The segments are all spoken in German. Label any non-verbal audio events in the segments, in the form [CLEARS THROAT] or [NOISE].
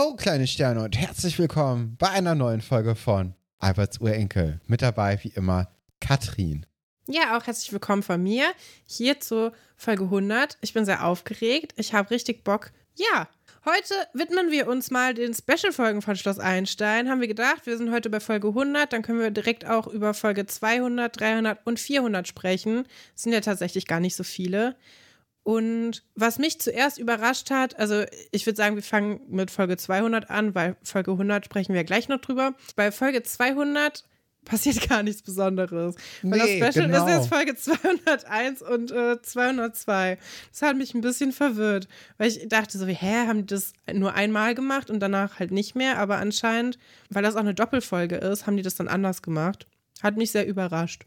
Ho, kleine Sterne und herzlich willkommen bei einer neuen Folge von Alberts Urenkel. Mit dabei wie immer Katrin. Ja, auch herzlich willkommen von mir hier zur Folge 100. Ich bin sehr aufgeregt. Ich habe richtig Bock. Ja, heute widmen wir uns mal den Special-Folgen von Schloss Einstein. Haben wir gedacht, wir sind heute bei Folge 100, dann können wir direkt auch über Folge 200, 300 und 400 sprechen. Das sind ja tatsächlich gar nicht so viele. Und was mich zuerst überrascht hat, also ich würde sagen, wir fangen mit Folge 200 an, weil Folge 100 sprechen wir gleich noch drüber. Bei Folge 200 passiert [LAUGHS] gar nichts Besonderes. Weil Nee, das Special genau. ist jetzt Folge 201 und äh, 202. Das hat mich ein bisschen verwirrt, weil ich dachte so, hä, haben die das nur einmal gemacht und danach halt nicht mehr? Aber anscheinend, weil das auch eine Doppelfolge ist, haben die das dann anders gemacht. Hat mich sehr überrascht.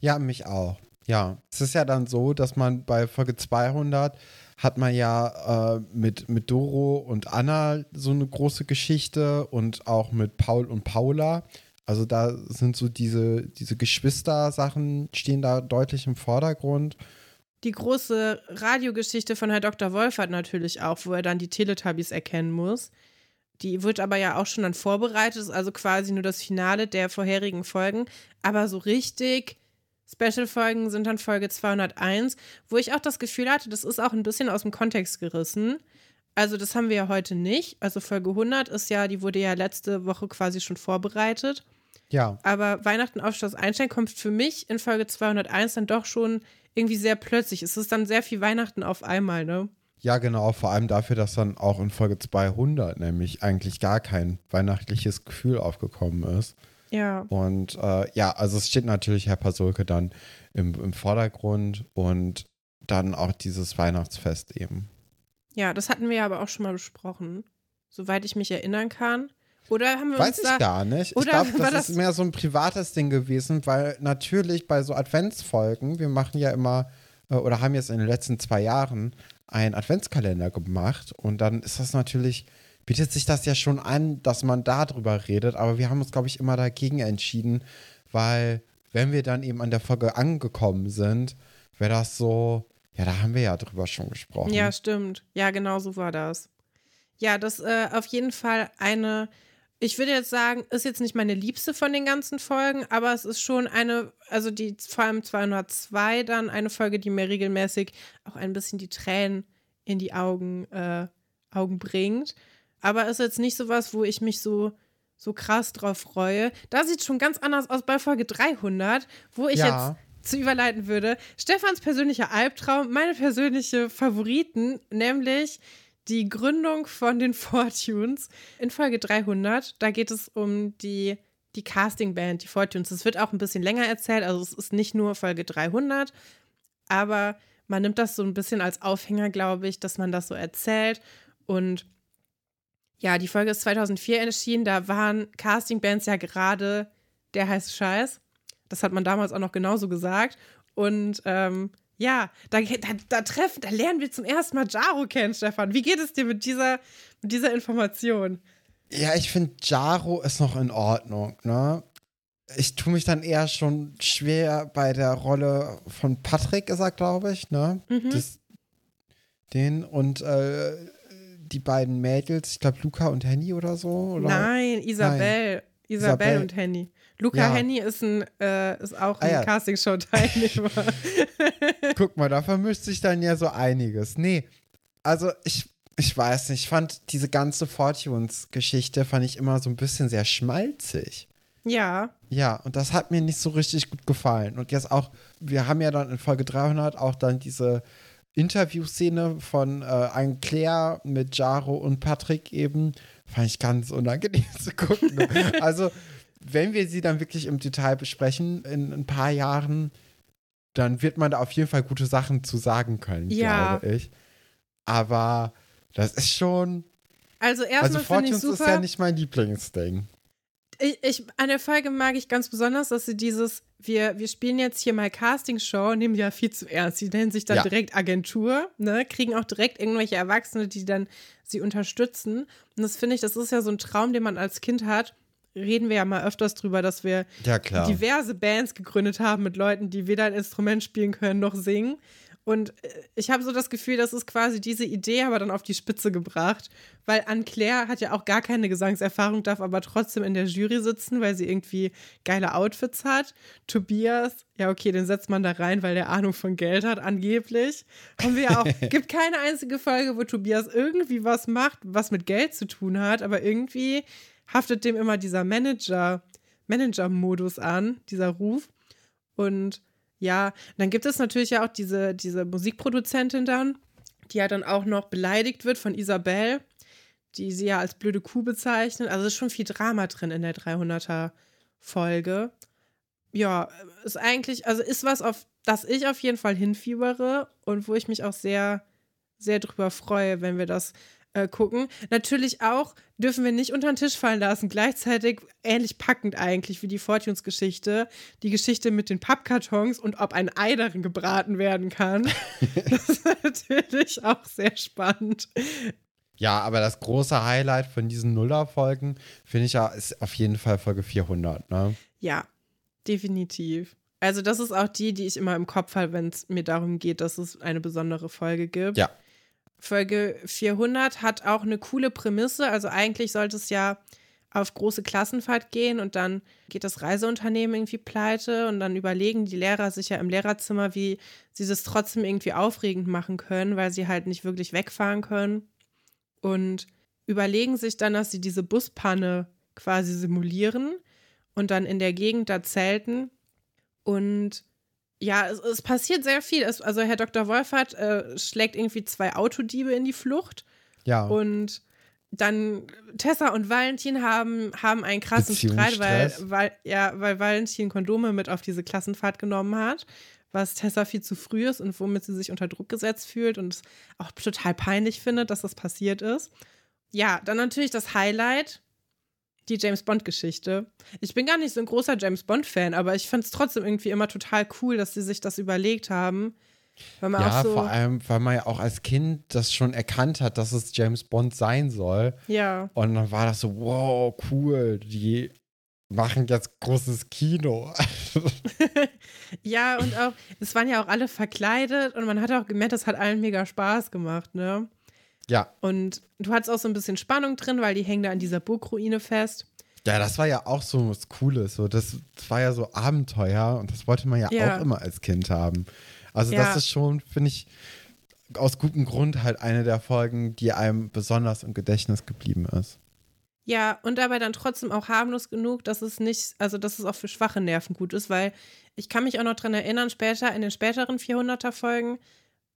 Ja, mich auch. Ja, es ist ja dann so, dass man bei Folge 200 hat man ja äh, mit, mit Doro und Anna so eine große Geschichte und auch mit Paul und Paula. Also da sind so diese, diese Geschwister-Sachen stehen da deutlich im Vordergrund. Die große Radiogeschichte von Herr Dr. Wolfert natürlich auch, wo er dann die Teletubbies erkennen muss. Die wird aber ja auch schon dann vorbereitet, ist also quasi nur das Finale der vorherigen Folgen. Aber so richtig Special-Folgen sind dann Folge 201, wo ich auch das Gefühl hatte, das ist auch ein bisschen aus dem Kontext gerissen. Also das haben wir ja heute nicht. Also Folge 100 ist ja, die wurde ja letzte Woche quasi schon vorbereitet. Ja, Aber Weihnachten auf Schloss Einstein kommt für mich in Folge 201 dann doch schon irgendwie sehr plötzlich. Es ist dann sehr viel Weihnachten auf einmal, ne? Ja, genau, vor allem dafür, dass dann auch in Folge 200 nämlich eigentlich gar kein weihnachtliches Gefühl aufgekommen ist. Ja. Und äh, ja, also es steht natürlich Herr Pasulke dann im, im Vordergrund und dann auch dieses Weihnachtsfest eben. Ja, das hatten wir ja aber auch schon mal besprochen. Soweit ich mich erinnern kann. Oder haben wir Weiß uns ich da. gar nicht. Ich glaube, das, das- ist mehr so ein privates Ding gewesen, weil natürlich bei so Adventsfolgen, wir machen ja immer äh, oder haben jetzt in den letzten zwei Jahren einen Adventskalender gemacht und dann ist das natürlich, bietet sich das ja schon an, dass man darüber redet, aber wir haben uns, glaube ich, immer dagegen entschieden, weil wenn wir dann eben an der Folge angekommen sind, wäre das so, ja, da haben wir ja drüber schon gesprochen. Ja, stimmt. Ja, genau so war das. Ja, das äh, auf jeden Fall eine. Ich würde jetzt sagen, ist jetzt nicht meine liebste von den ganzen Folgen, aber es ist schon eine, also die vor allem 202 dann eine Folge, die mir regelmäßig auch ein bisschen die Tränen in die Augen, äh, Augen bringt. Aber ist jetzt nicht sowas, wo ich mich so, so krass drauf freue. Da sieht es schon ganz anders aus bei Folge 300, wo ich Ja. jetzt zu überleiten würde. Stefans persönlicher Albtraum, meine persönliche Favoriten, nämlich die Gründung von den [LAUGHS] Fortunes in Folge 300. Da geht es um die, die Castingband, die Fortunes. Es wird auch ein bisschen länger erzählt, also es ist nicht nur Folge 300, aber man nimmt das so ein bisschen als Aufhänger, glaube ich, dass man das so erzählt. Und ja, die Folge ist 2004 erschienen, da waren Castingbands ja gerade der heiße Scheiß. Das hat man damals auch noch genauso gesagt. Und ähm, ja, da, da, da treffen, da lernen wir zum ersten Mal Jaro kennen, Stefan. Wie geht es dir mit dieser, mit dieser Information? Ja, ich finde, Jaro ist noch in Ordnung, ne? Ich tue mich dann eher schon schwer bei der Rolle von Patrick, ist er, glaube ich, ne? Mhm. Das, den und äh, die beiden Mädels, ich glaube Luca und Henny oder so. Oder? Nein, Isabel. Isabel Isabel. und Henny. Luca Ja. Henny ist, ein, äh, ist auch Ah, ein ja. Castingshow-Teilnehmer. [LAUGHS] [LAUGHS] Guck mal, da vermischt sich dann ja so einiges. Nee, also ich, ich weiß nicht, ich fand diese ganze Fortunes-Geschichte fand ich immer so ein bisschen sehr schmalzig. ja, Ja, und das hat mir nicht so richtig gut gefallen. Und jetzt auch, wir haben ja dann in Folge 300 auch dann diese Interviewszene von äh, Anne Claire mit Jaro und Patrick eben, fand ich ganz unangenehm [LAUGHS] zu gucken. Ne? also, wenn wir sie dann wirklich im Detail besprechen in ein paar Jahren, dann wird man da auf jeden Fall gute Sachen zu sagen können, Ja. glaube ich. Aber das ist schon, also also erstmal finde ich Fortunes ist super. ja nicht mein Lieblingsding. Ich, ich, an der Folge mag ich ganz besonders, dass sie dieses, wir, wir spielen jetzt hier mal Castingshow, nehmen ja viel zu ernst. Die nennen sich dann Ja. direkt Agentur, ne, kriegen auch direkt irgendwelche Erwachsene, die dann sie unterstützen. Und das finde ich, das ist ja so ein Traum, den man als Kind hat. Reden wir ja mal öfters drüber, dass wir Ja, diverse Bands gegründet haben mit Leuten, die weder ein Instrument spielen können noch singen. Und äh, ich habe so das Gefühl, das ist quasi diese Idee, aber dann auf die Spitze gebracht. Weil Anne-Claire hat ja auch gar keine Gesangserfahrung, darf aber trotzdem in der Jury sitzen, weil sie irgendwie geile Outfits hat. Tobias, ja, okay, den setzt man da rein, weil der Ahnung von Geld hat, angeblich. Haben wir ja auch, [LAUGHS] gibt keine einzige Folge, wo Tobias irgendwie was macht, was mit Geld zu tun hat, aber irgendwie haftet dem immer dieser Manager, Manager-Modus an, dieser Ruf. Und ja, dann gibt es natürlich ja auch diese, diese Musikproduzentin dann, die ja dann auch noch beleidigt wird von Isabel, die sie ja als blöde Kuh bezeichnet. Also ist schon viel Drama drin in der 300er Folge. Ja, ist eigentlich, also ist was, auf das ich auf jeden Fall hinfiebere und wo ich mich auch sehr, sehr drüber freue, wenn wir das äh, gucken. Natürlich auch dürfen wir nicht unter den Tisch fallen lassen. Gleichzeitig ähnlich packend eigentlich wie die Fortunes-Geschichte. Die Geschichte mit den Pappkartons und ob ein Ei darin gebraten werden kann. [LAUGHS] das ist natürlich auch sehr spannend. Ja, aber das große Highlight von diesen Nuller-Folgen, finde ich ja, ist auf jeden Fall Folge 400, ne? Ja, definitiv. Also das ist auch die, die ich immer im Kopf habe, wenn es mir darum geht, dass es eine besondere Folge gibt. Ja. Folge 400 hat auch eine coole Prämisse. Also eigentlich sollte es ja auf große Klassenfahrt gehen und dann geht das Reiseunternehmen irgendwie pleite und dann überlegen die Lehrer sich ja im Lehrerzimmer, wie sie das trotzdem irgendwie aufregend machen können, weil sie halt nicht wirklich wegfahren können und überlegen sich dann, dass sie diese Buspanne quasi simulieren und dann in der Gegend da zelten und ja, es, es, passiert sehr viel. Es, also Herr Dr. Wolfert äh, schlägt irgendwie zwei Autodiebe in die Flucht. Ja. Und dann Tessa und Valentin haben, haben einen krassen Streit, weil, weil, ja, weil Valentin Kondome mit auf diese Klassenfahrt genommen hat, was Tessa viel zu früh ist und womit sie sich unter Druck gesetzt fühlt und auch total peinlich findet, dass das passiert ist. Ja, dann natürlich das Highlight, die James Bond-Geschichte. Ich bin gar nicht so ein großer James Bond-Fan, aber ich fand es trotzdem irgendwie immer total cool, dass sie sich das überlegt haben. ja, so vor allem, weil man ja auch als Kind das schon erkannt hat, dass es James Bond sein soll. Ja. Und dann war das so, wow, cool, die machen jetzt großes Kino. [LAUGHS] ja, und auch, es waren ja auch alle verkleidet und man hat auch gemerkt, das hat allen mega Spaß gemacht, ne? Ja. Und du hattest auch so ein bisschen Spannung drin, weil die hängen da an dieser Burgruine fest. Ja, das war ja auch so was Cooles. So, das, war ja so Abenteuer und das wollte man ja, ja. auch immer als Kind haben. Also, ja. das ist schon, finde ich, aus gutem Grund halt eine der Folgen, die einem besonders im Gedächtnis geblieben ist. Ja, und dabei dann trotzdem auch harmlos genug, dass es nicht, also dass es auch für schwache Nerven gut ist, weil ich kann mich auch noch dran erinnern, später, in den späteren 400er-Folgen,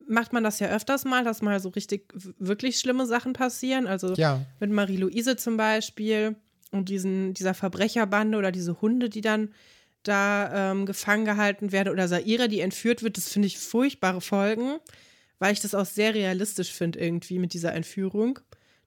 macht man das ja öfters mal, dass mal so richtig wirklich schlimme Sachen passieren. Also ja. mit Marie-Louise zum Beispiel und diesen, dieser Verbrecherbande oder diese Hunde, die dann da ähm, gefangen gehalten werden oder Saira, die entführt wird, das finde ich furchtbare Folgen, weil ich das auch sehr realistisch finde irgendwie mit dieser Entführung.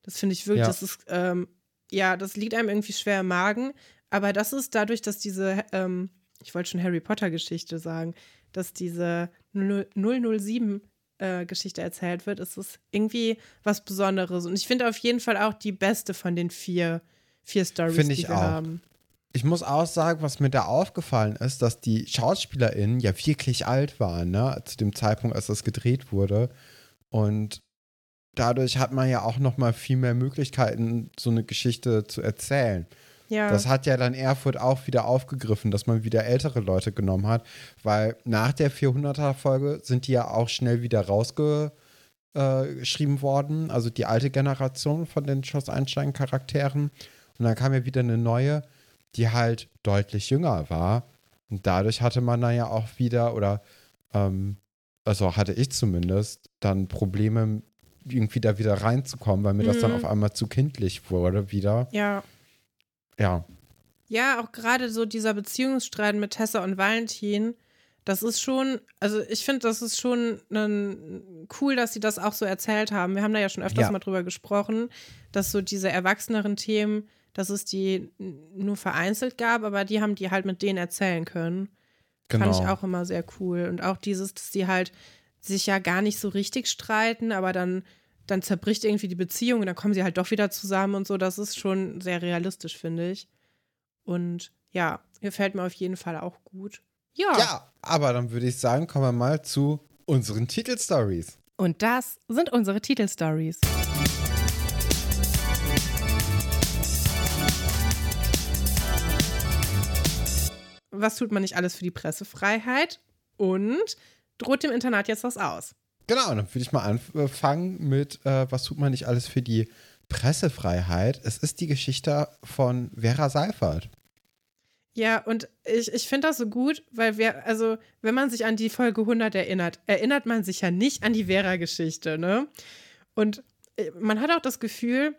Das finde ich wirklich, ja. das ist, ähm, ja, das liegt einem irgendwie schwer im Magen, aber das ist dadurch, dass diese, ähm, ich wollte schon Harry Potter Geschichte sagen, dass diese 007 äh, Geschichte erzählt wird, ist es irgendwie was Besonderes. Und ich finde auf jeden Fall auch die beste von den vier, vier Stories, die wir auch. haben. Ich muss auch sagen, was mir da aufgefallen ist, dass die SchauspielerInnen ja wirklich alt waren, ne, zu dem Zeitpunkt, als das gedreht wurde. Und dadurch hat man ja auch noch mal viel mehr Möglichkeiten, so eine Geschichte zu erzählen. Ja. Das hat ja dann Erfurt auch wieder aufgegriffen, dass man wieder ältere Leute genommen hat, weil nach der 400er-Folge sind die ja auch schnell wieder rausgeschrieben äh, worden, also die alte Generation von den Schoss Einstein-Charakteren. Und dann kam ja wieder eine neue, die halt deutlich jünger war. Und dadurch hatte man dann ja auch wieder, oder ähm, also hatte ich zumindest, dann Probleme, irgendwie da wieder reinzukommen, weil mir mhm. das dann mhm. auf einmal zu kindlich wurde wieder. Ja. Ja. Ja, auch gerade so dieser Beziehungsstreit mit Tessa und Valentin, das ist schon, also ich finde, das ist schon cool, dass sie das auch so erzählt haben. Wir haben da ja schon öfters ja. mal drüber gesprochen, dass so diese erwachseneren Themen, dass es die nur vereinzelt gab, aber die haben die halt mit denen erzählen können. Genau. Fand ich auch immer sehr cool. Und auch dieses, dass die halt sich ja gar nicht so richtig streiten, aber dann dann zerbricht irgendwie die Beziehung und dann kommen sie halt doch wieder zusammen und so. Das ist schon sehr realistisch, finde ich. Und ja, gefällt mir auf jeden Fall auch gut. Ja. Ja, aber dann würde ich sagen, kommen wir mal zu unseren Titelstories. Und das sind unsere Titelstories. Was tut man nicht alles für die Pressefreiheit? Und droht dem Internat jetzt was aus? Genau, dann würde ich mal anfangen mit, äh, was tut man nicht alles für die Pressefreiheit? Es ist die Geschichte von Vera Seifert. Ja, und ich, ich finde das so gut, weil wir, also, wenn man sich an die Folge 100 erinnert, erinnert man sich ja nicht an die Vera-Geschichte, ne? Und äh, man hat auch das Gefühl,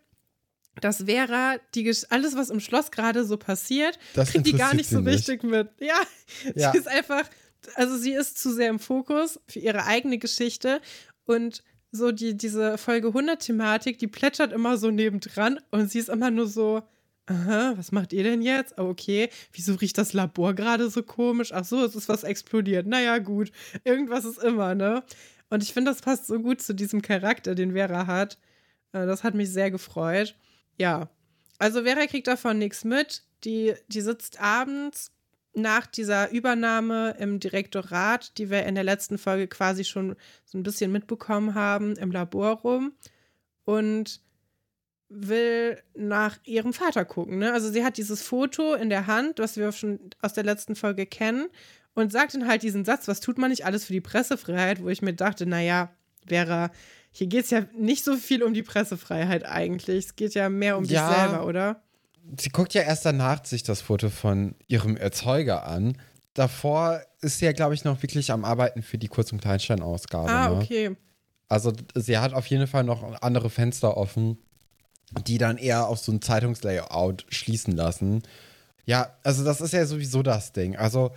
dass Vera die alles, was im Schloss gerade so passiert, das kriegt die gar nicht so richtig mit. Ja, [LAUGHS] ja, sie ist einfach, also sie ist zu sehr im Fokus für ihre eigene Geschichte und so die, diese Folge 100 Thematik, die plätschert immer so nebendran und sie ist immer nur so, aha, was macht ihr denn jetzt? Oh, okay, wieso riecht das Labor gerade so komisch? Ach so, es ist was explodiert. Naja, gut, irgendwas ist immer, ne? Und ich finde, das passt so gut zu diesem Charakter, den Vera hat. Äh, das hat mich sehr gefreut. Ja, also Vera kriegt davon nichts mit. Die, die sitzt abends nach dieser Übernahme im Direktorat, die wir in der letzten Folge quasi schon so ein bisschen mitbekommen haben, im Labor rum und will nach ihrem Vater gucken. Ne? Also sie hat dieses Foto in der Hand, was wir schon aus der letzten Folge kennen, und sagt dann halt diesen Satz, was tut man nicht alles für die Pressefreiheit, wo ich mir dachte, naja, Vera, hier geht es ja nicht so viel um die Pressefreiheit eigentlich. Es geht ja mehr um ja, dich selber, oder? Sie guckt ja erst danach sich das Foto von ihrem Erzeuger an. Davor ist sie ja, glaube ich, noch wirklich am Arbeiten für die Kurz- und Kleinstein-Ausgabe. Ah, ne? okay. Also sie hat auf jeden Fall noch andere Fenster offen, die dann eher auf so ein Zeitungslayout schließen lassen. Ja, also das ist ja sowieso das Ding. Also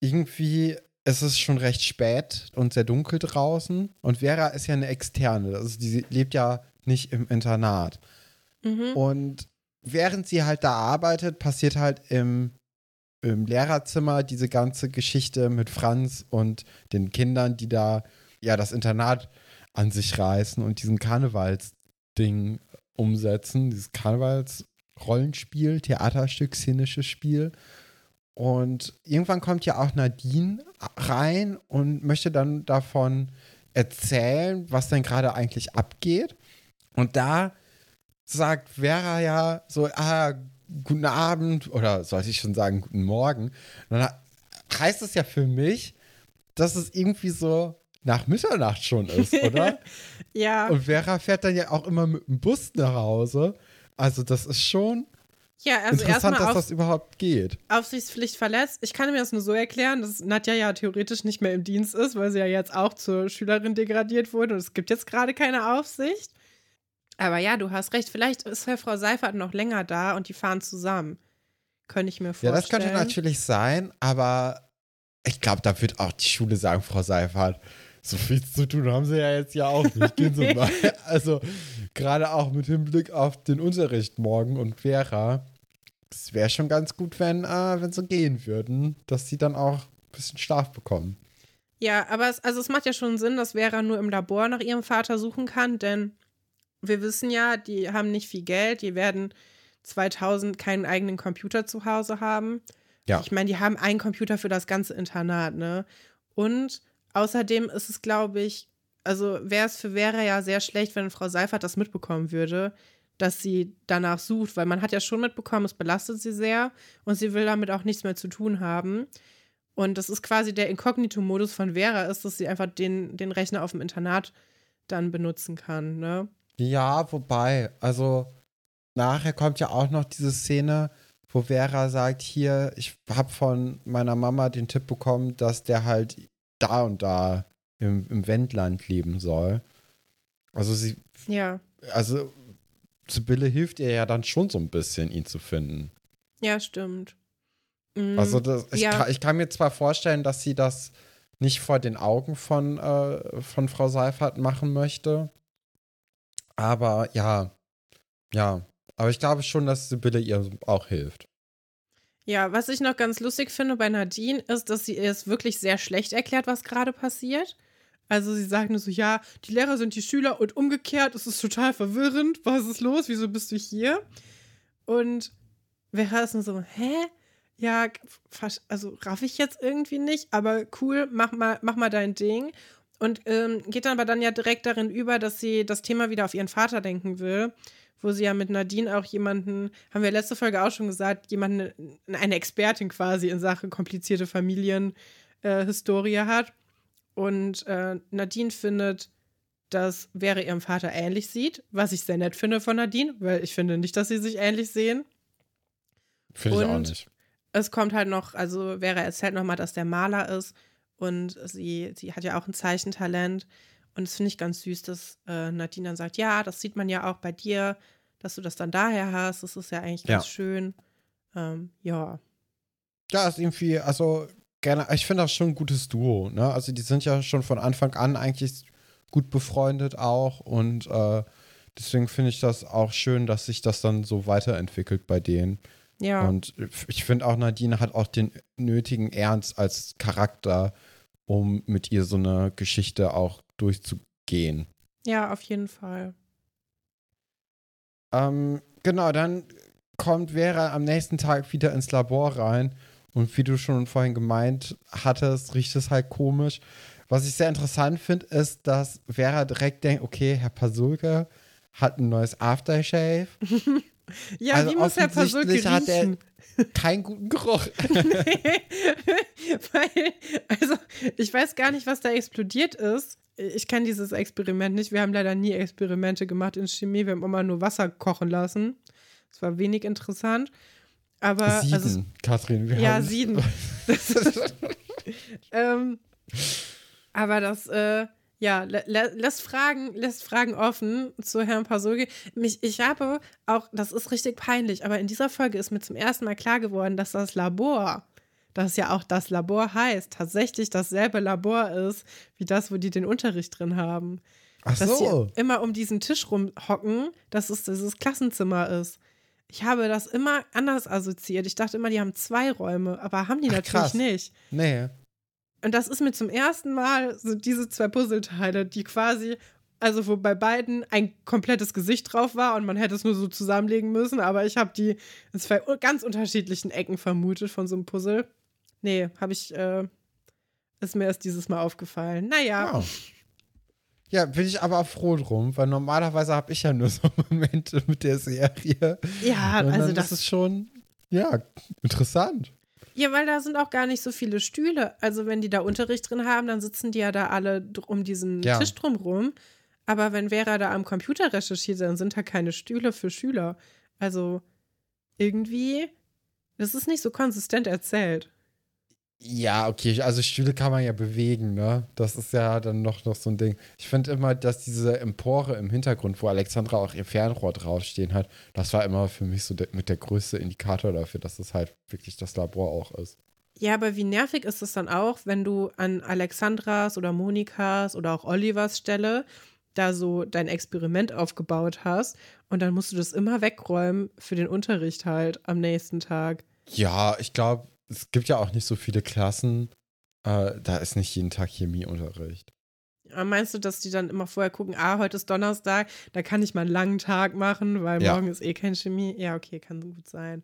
irgendwie es ist schon recht spät und sehr dunkel draußen. Und Vera ist ja eine Externe. Also die lebt ja nicht im Internat. Mhm. Und während sie halt da arbeitet, passiert halt im, im Lehrerzimmer diese ganze Geschichte mit Franz und den Kindern, die da ja das Internat an sich reißen und diesen Karnevalsding umsetzen. Dieses Karnevalsrollenspiel, Theaterstück, szenisches Spiel. Und irgendwann kommt ja auch Nadine rein und möchte dann davon erzählen, was denn gerade eigentlich abgeht. Und da sagt Vera ja so, ah, guten Abend oder sollte ich schon sagen, guten Morgen. Und dann heißt es ja für mich, dass es irgendwie so nach Mitternacht schon ist, [LAUGHS] oder? ja. Und Vera fährt dann ja auch immer mit dem Bus nach Hause. Also das ist schon ja, also Interessant, dass das überhaupt geht. Aufsichtspflicht verletzt. Ich kann mir das nur so erklären, dass Nadja ja theoretisch nicht mehr im Dienst ist, weil sie ja jetzt auch zur Schülerin degradiert wurde und es gibt jetzt gerade keine Aufsicht. Aber ja, du hast recht. Vielleicht ist ja Frau Seifert noch länger da und die fahren zusammen. Könnte ich mir vorstellen. Ja, das könnte natürlich sein, aber ich glaube, da wird auch die Schule sagen, Frau Seifert, so viel zu tun haben sie ja jetzt ja auch nicht. Gehen Sie [LAUGHS] mal. Also, gerade auch mit Hinblick auf den Unterricht morgen und Vera es wäre schon ganz gut, wenn, äh, wenn sie gehen würden, dass sie dann auch ein bisschen Schlaf bekommen. Ja, aber es, also es macht ja schon Sinn, dass Vera nur im Labor nach ihrem Vater suchen kann, denn wir wissen ja, die haben nicht viel Geld, die werden 2000 keinen eigenen Computer zu Hause haben. Ja. Ich meine, die haben einen Computer für das ganze Internat, ne? Und außerdem ist es, glaube ich, also wäre es für Vera ja sehr schlecht, wenn Frau Seifert das mitbekommen würde, dass sie danach sucht, weil man hat ja schon mitbekommen, es belastet sie sehr und sie will damit auch nichts mehr zu tun haben. Und das ist quasi der Inkognito-Modus von Vera, ist, dass sie einfach den, den Rechner auf dem Internat dann benutzen kann, ne? Ja, wobei, also nachher kommt ja auch noch diese Szene, wo Vera sagt, hier, ich habe von meiner Mama den Tipp bekommen, dass der halt da und da im, im Wendland leben soll. Also sie. Ja. Also Sibylle hilft ihr ja dann schon so ein bisschen, ihn zu finden. Ja, stimmt. Mhm. Also das, ich, ja. kann, ich, kann, mir zwar vorstellen, dass sie das nicht vor den Augen von, äh, von Frau Seifert machen möchte, aber ja, ja. Aber ich glaube schon, dass Sibylle ihr auch hilft. Ja, was ich noch ganz lustig finde bei Nadine, ist, dass sie es wirklich sehr schlecht erklärt, was gerade passiert. Also sie sagt nur so, ja, die Lehrer sind die Schüler und umgekehrt, es ist total verwirrend. Was ist los? Wieso bist du hier? Und Vera ist nur so, hä? Ja, also raff ich jetzt irgendwie nicht, aber cool, mach mal, mach mal dein Ding. Und ähm, geht dann aber dann ja direkt darin über, dass sie das Thema wieder auf ihren Vater denken will, wo sie ja mit Nadine auch jemanden, haben wir letzte Folge auch schon gesagt, jemanden, eine Expertin quasi in Sachen komplizierte Familienhistorie äh, hat. Und äh, Nadine findet, dass Vera ihrem Vater ähnlich sieht, was ich sehr nett finde von Nadine, weil ich finde nicht, dass sie sich ähnlich sehen. Finde ich auch nicht. Es kommt halt noch, also Vera erzählt nochmal, dass der Maler ist und sie, sie hat ja auch ein Zeichentalent. Und das finde ich ganz süß, dass äh, Nadine dann sagt, ja, das sieht man ja auch bei dir, dass du das dann daher hast. Das ist ja eigentlich ganz ja. schön. Ähm, ja. Ja, ist irgendwie, also gerne, ich finde das schon ein gutes Duo, ne? Also die sind ja schon von Anfang an eigentlich gut befreundet auch und äh, deswegen finde ich das auch schön, dass sich das dann so weiterentwickelt bei denen. Ja. Und ich finde auch, Nadine hat auch den nötigen Ernst als Charakter, um mit ihr so eine Geschichte auch durchzugehen. Ja, auf jeden Fall. Ähm, genau, dann kommt Vera am nächsten Tag wieder ins Labor rein. Und wie du schon vorhin gemeint hattest, riecht es halt komisch. Was ich sehr interessant finde, ist, dass Vera direkt denkt, okay, Herr Pasulke hat ein neues Aftershave. [LAUGHS] Ja, also wie muss Herr Pasulke riechen? hat er [LAUGHS] keinen guten Geruch. nee, [LAUGHS] weil, also ich weiß gar nicht, was da explodiert ist. Ich kenne dieses Experiment nicht. Wir haben leider nie Experimente gemacht in Chemie. Wir haben immer nur Wasser kochen lassen. Das war wenig interessant. Aber Sieden, also, Kathrin, wir ja, haben Sieden. [LAUGHS] ähm, aber das, äh, ja, lässt Fragen, lässt Fragen offen zu Herrn Pasolge. Mich, ich habe auch, das ist richtig peinlich, aber in dieser Folge ist mir zum ersten Mal klar geworden, dass das Labor, das ja auch das Labor heißt, tatsächlich dasselbe Labor ist, wie das, wo die den Unterricht drin haben. Ach dass so. sie immer um diesen Tisch rumhocken, dass es dieses Klassenzimmer ist. Ich habe das immer anders assoziiert. Ich dachte immer, die haben zwei Räume, aber haben die Ach, natürlich krass. nicht. Nee. Und das ist mir zum ersten Mal so diese zwei Puzzleteile, die quasi, also wo bei beiden ein komplettes Gesicht drauf war und man hätte es nur so zusammenlegen müssen, aber ich habe die in zwei ganz unterschiedlichen Ecken vermutet von so einem Puzzle. Nee, habe ich, äh, ist mir erst dieses Mal aufgefallen. Naja. Oh. Ja, bin ich aber froh drum, weil normalerweise habe ich ja nur [LAUGHS] so Momente mit der Serie. Ja, also das ist schon, ja, interessant. Ja, weil da sind auch gar nicht so viele Stühle. Also wenn die da Unterricht drin haben, dann sitzen die ja da alle um diesen ja. Tisch drumrum. Aber wenn Vera da am Computer recherchiert, dann sind da keine Stühle für Schüler. Also irgendwie, das ist nicht so konsistent erzählt. Ja, okay, also Stühle kann man ja bewegen, ne? Das ist ja dann noch, noch so ein Ding. Ich finde immer, dass diese Empore im Hintergrund, wo Alexandra auch ihr Fernrohr draufstehen hat, das war immer für mich so der, mit der größte Indikator dafür, dass es halt wirklich das Labor auch ist. Ja, aber wie nervig ist es dann auch, wenn du an Alexandras oder Monikas oder auch Olivers Stelle da so dein Experiment aufgebaut hast und dann musst du das immer wegräumen für den Unterricht halt am nächsten Tag. Ja, ich glaube, es gibt ja auch nicht so viele Klassen. Äh, da ist nicht jeden Tag Chemieunterricht. Meinst du, dass die dann immer vorher gucken, ah, heute ist Donnerstag, da kann ich mal einen langen Tag machen, weil ja. morgen ist eh kein Chemie? Ja, okay, kann gut sein.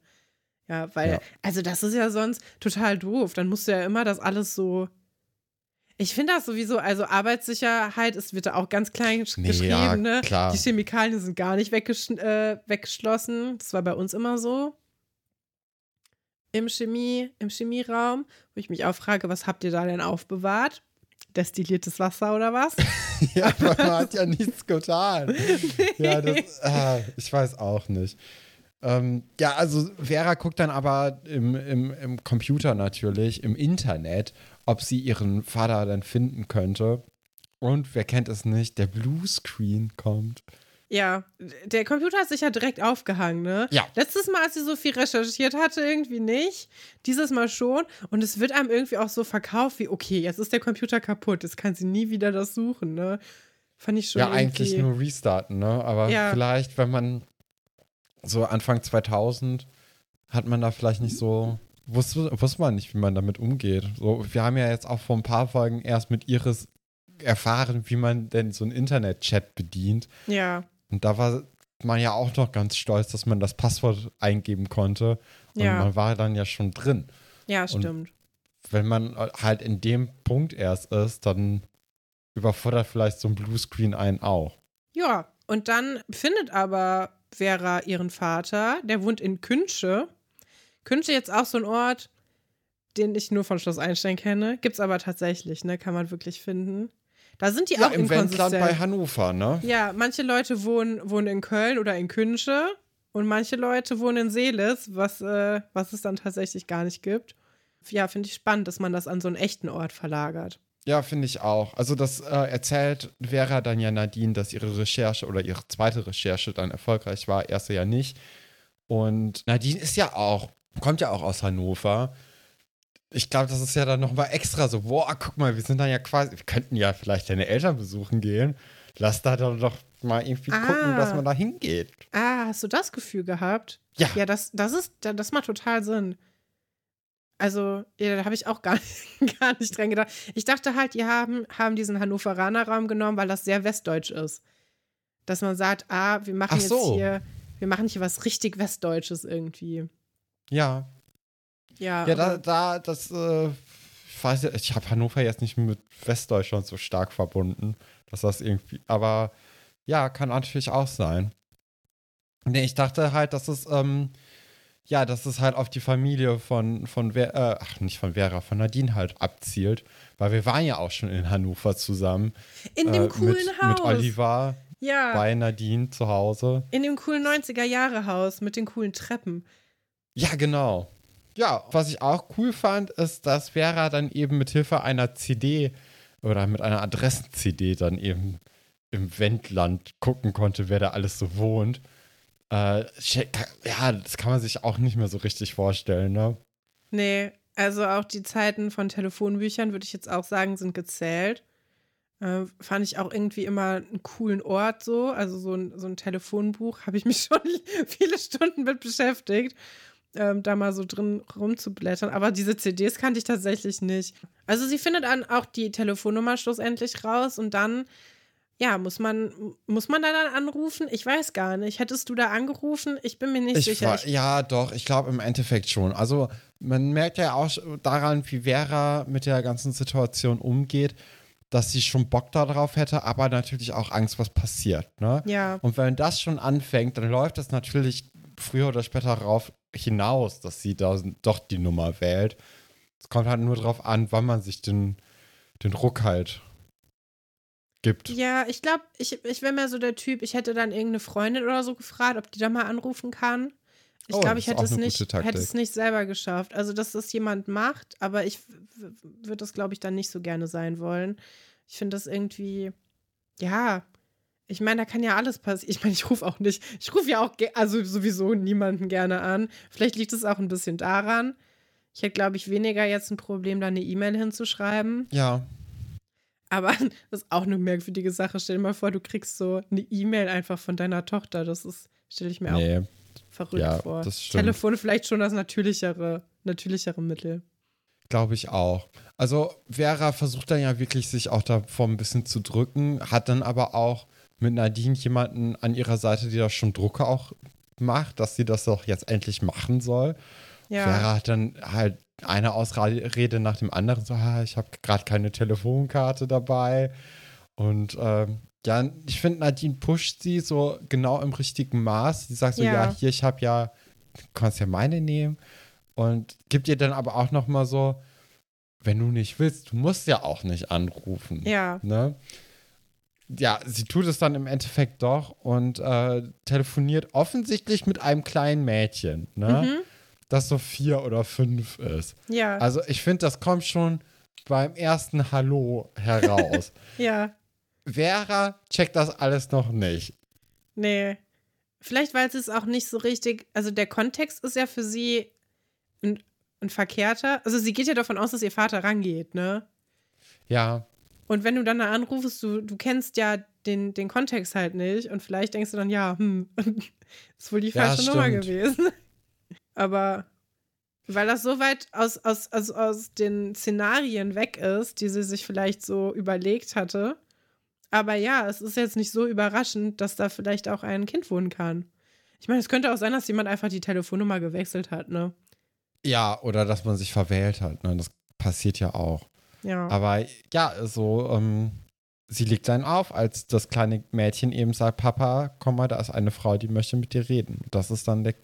Ja, weil, ja. also das ist ja sonst total doof. Dann musst du ja immer das alles so. Ich finde das sowieso, also Arbeitssicherheit ist, wird da auch ganz klein nee, geschrieben, ja, ne? Klar. Die Chemikalien sind gar nicht äh, weggeschlossen. Das war bei uns immer so im Chemie, im Chemieraum, wo ich mich auch frage, was habt ihr da denn aufbewahrt? Destilliertes Wasser oder was? [LAUGHS] ja, man hat ja nichts getan. Ja, das, äh, ich weiß auch nicht. Ähm, ja, also Vera guckt dann aber im, im, im Computer natürlich, im Internet, ob sie ihren Vater dann finden könnte. Und wer kennt es nicht, der Bluescreen kommt. Ja, der Computer hat sich ja direkt aufgehangen, ne? Ja. Letztes Mal, als sie so viel recherchiert hatte, irgendwie nicht. Dieses Mal schon. Und es wird einem irgendwie auch so verkauft, wie, okay, jetzt ist der Computer kaputt, jetzt kann sie nie wieder das suchen, ne? Fand ich schon. Ja, eigentlich nur restarten, ne? Aber ja. vielleicht, wenn man so Anfang 2000 hat man da vielleicht nicht so. Wusste, wusste man nicht, wie man damit umgeht. So, wir haben ja jetzt auch vor ein paar Folgen erst mit Iris erfahren, wie man denn so einen Internet-Chat bedient. Ja. Und da war man ja auch noch ganz stolz, dass man das Passwort eingeben konnte. Und ja. man war dann ja schon drin. Ja, stimmt. Und wenn man halt in dem Punkt erst ist, dann überfordert vielleicht so ein Bluescreen einen auch. Ja, und dann findet aber Vera ihren Vater, der wohnt in Künsche. Künsche jetzt auch so ein Ort, den ich nur von Schloss Einstein kenne. Gibt's aber tatsächlich, ne? Kann man wirklich finden. Da sind die Ja, auch im Wendland bei Hannover, ne? Ja, manche Leute wohnen, wohnen in Köln oder in Künsche und manche Leute wohnen in Seelis, was, äh, was es dann tatsächlich gar nicht gibt. Ja, finde ich spannend, dass man das an so einen echten Ort verlagert. Ja, finde ich auch. Also das äh, erzählt Vera dann ja Nadine, dass ihre Recherche oder ihre zweite Recherche dann erfolgreich war, erste ja nicht. Und Nadine ist ja auch, kommt ja auch aus Hannover. Ich glaube, das ist ja dann nochmal extra so, boah, guck mal, wir sind dann ja quasi, wir könnten ja vielleicht deine Eltern besuchen gehen. Lass da dann doch mal irgendwie Ah. gucken, dass man da hingeht. Ah, hast du das Gefühl gehabt? Ja. Ja, das, das ist, das macht total Sinn. Also, ja, da habe ich auch gar nicht, [LAUGHS] gar nicht dran gedacht. Ich dachte halt, die haben, haben diesen Hannoveraner Raum genommen, weil das sehr westdeutsch ist. Dass man sagt, ah, wir machen Ach so. jetzt hier, wir machen hier was richtig Westdeutsches irgendwie. Ja, Ja, Ja, da, aber- da das, äh, ich weiß ja, ich habe Hannover jetzt nicht mit Westdeutschland so stark verbunden, dass das irgendwie, aber ja, kann natürlich auch sein. Nee, ich dachte halt, dass es, ähm, ja, dass es halt auf die Familie von, von Ver äh, ach, nicht von Vera, von Nadine halt abzielt, weil wir waren ja auch schon in Hannover zusammen. in dem äh, coolen mit, Haus. Mit Oliver ja, bei Nadine zu Hause. in dem coolen 90er-Jahre-Haus mit den coolen Treppen. Ja, genau. Ja, was ich auch cool fand, ist, dass Vera dann eben mit Hilfe einer CD oder mit einer Adressen-CD dann eben im Wendland gucken konnte, wer da alles so wohnt. Äh, ja, das kann man sich auch nicht mehr so richtig vorstellen, ne? Nee, also auch die Zeiten von Telefonbüchern, würde ich jetzt auch sagen, sind gezählt. Äh, fand ich auch irgendwie immer einen coolen Ort so. Also so ein, so ein Telefonbuch [LAUGHS] habe ich mich schon [LAUGHS] viele Stunden mit beschäftigt, ähm, da mal so drin rumzublättern. Aber diese CDs kannte ich tatsächlich nicht. Also sie findet dann auch die Telefonnummer schlussendlich raus und dann, ja, muss man, muss man da dann anrufen? Ich weiß gar nicht. Hättest du da angerufen? Ich bin mir nicht Ich sicher. war, ja, doch, ich glaube im Endeffekt schon. Also man merkt ja auch daran, wie Vera mit der ganzen Situation umgeht, dass sie schon Bock darauf hätte, aber natürlich auch Angst, was passiert. Ne? ja. Und wenn das schon anfängt, dann läuft das natürlich früher oder später darauf hinaus, dass sie da doch die Nummer wählt. Es kommt halt nur darauf an, wann man sich den, den Ruck halt gibt. Ja, ich glaube, ich, ich wäre mehr so der Typ, ich hätte dann irgendeine Freundin oder so gefragt, ob die da mal anrufen kann. Ich Oh, glaube, ich hätte es, nicht, hätte es nicht selber geschafft. Also, dass das jemand macht, aber ich würde das, glaube ich, dann nicht so gerne sein wollen. Ich finde das irgendwie, ja, ich meine, da kann ja alles passieren. Ich meine, ich rufe auch nicht, ich rufe ja auch, also sowieso niemanden gerne an. Vielleicht liegt es auch ein bisschen daran. Ich hätte, glaube ich, weniger jetzt ein Problem, da eine E-Mail hinzuschreiben. Ja, Aber [LAUGHS] das ist auch eine merkwürdige Sache. Stell dir mal vor, du kriegst so eine E-Mail einfach von deiner Tochter. Das ist, stelle ich mir auch nee, verrückt ja, vor. das stimmt. Telefon vielleicht schon das natürlichere, natürlichere Mittel. glaube ich auch. Also Vera versucht dann ja wirklich, sich auch davor ein bisschen zu drücken, hat dann aber auch mit Nadine jemanden an ihrer Seite, die da schon Drucke auch macht, dass sie das doch jetzt endlich machen soll. Ja. Vera hat dann halt eine Ausrede nach dem anderen, so, ah, ich habe gerade keine Telefonkarte dabei. Und ähm, ja, ich finde, Nadine pusht sie so genau im richtigen Maß. Sie sagt so, Ja. ja, hier, ich habe ja, du kannst ja meine nehmen. Und gibt ihr dann aber auch noch mal so, wenn du nicht willst, du musst ja auch nicht anrufen. Ja. Ne? Ja, sie tut es dann im Endeffekt doch und äh, telefoniert offensichtlich mit einem kleinen Mädchen, ne? Mhm. das so vier oder fünf ist. Ja. Also ich finde, das kommt schon beim ersten Hallo heraus. [LAUGHS] ja. Vera checkt das alles noch nicht. Nee. Vielleicht, weil sie es auch nicht so richtig. Also, der Kontext ist ja für sie ein, ein verkehrter. Also, sie geht ja davon aus, dass ihr Vater rangeht, ne? Ja, Und wenn du dann da anrufst, du, du kennst ja den, den Kontext halt nicht und vielleicht denkst du dann, ja, hm, [LAUGHS] ist wohl die Ja, falsche Nummer stimmt. gewesen. [LAUGHS] Aber weil das so weit aus, aus, aus, aus den Szenarien weg ist, die sie sich vielleicht so überlegt hatte. Aber ja, es ist jetzt nicht so überraschend, dass da vielleicht auch ein Kind wohnen kann. Ich meine, es könnte auch sein, dass jemand einfach die Telefonnummer gewechselt hat, ne? ja, oder dass man sich verwählt hat. Ne? Das passiert ja auch. Ja. Aber ja, so, ähm, sie legt dann auf, als das kleine Mädchen eben sagt, Papa, komm mal, da ist eine Frau, die möchte mit dir reden. Das ist dann der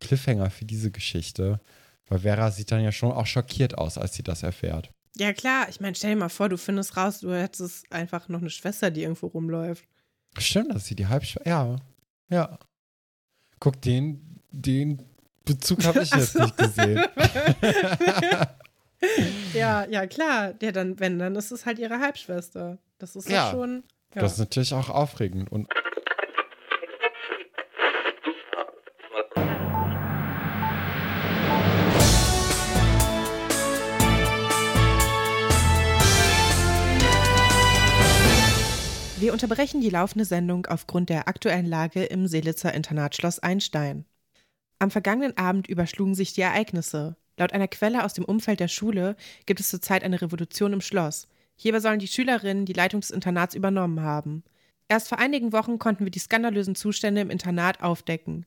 Cliffhanger für diese Geschichte. Weil Vera sieht dann ja schon auch schockiert aus, als sie das erfährt. Ja, klar. Ich meine, stell dir mal vor, du findest raus, du hättest einfach noch eine Schwester, die irgendwo rumläuft. Stimmt, dass sie die Halbschwester. Ja, ja. Guck, den, den Bezug habe ich [LAUGHS] jetzt so. nicht gesehen. [LAUGHS] [LAUGHS] ja, [LAUGHS] ja, klar. Ja, dann, wenn, dann ist es halt ihre Halbschwester. Das ist ja, schon. Ja. Das ist natürlich auch aufregend. Und Wir unterbrechen die laufende Sendung aufgrund der aktuellen Lage im Seelitzer Internatsschloss Einstein. Am vergangenen Abend überschlugen sich die Ereignisse. Laut einer Quelle aus dem Umfeld der Schule gibt es zurzeit eine Revolution im Schloss. Hierbei sollen die Schülerinnen die Leitung des Internats übernommen haben. Erst vor einigen Wochen konnten wir die skandalösen Zustände im Internat aufdecken.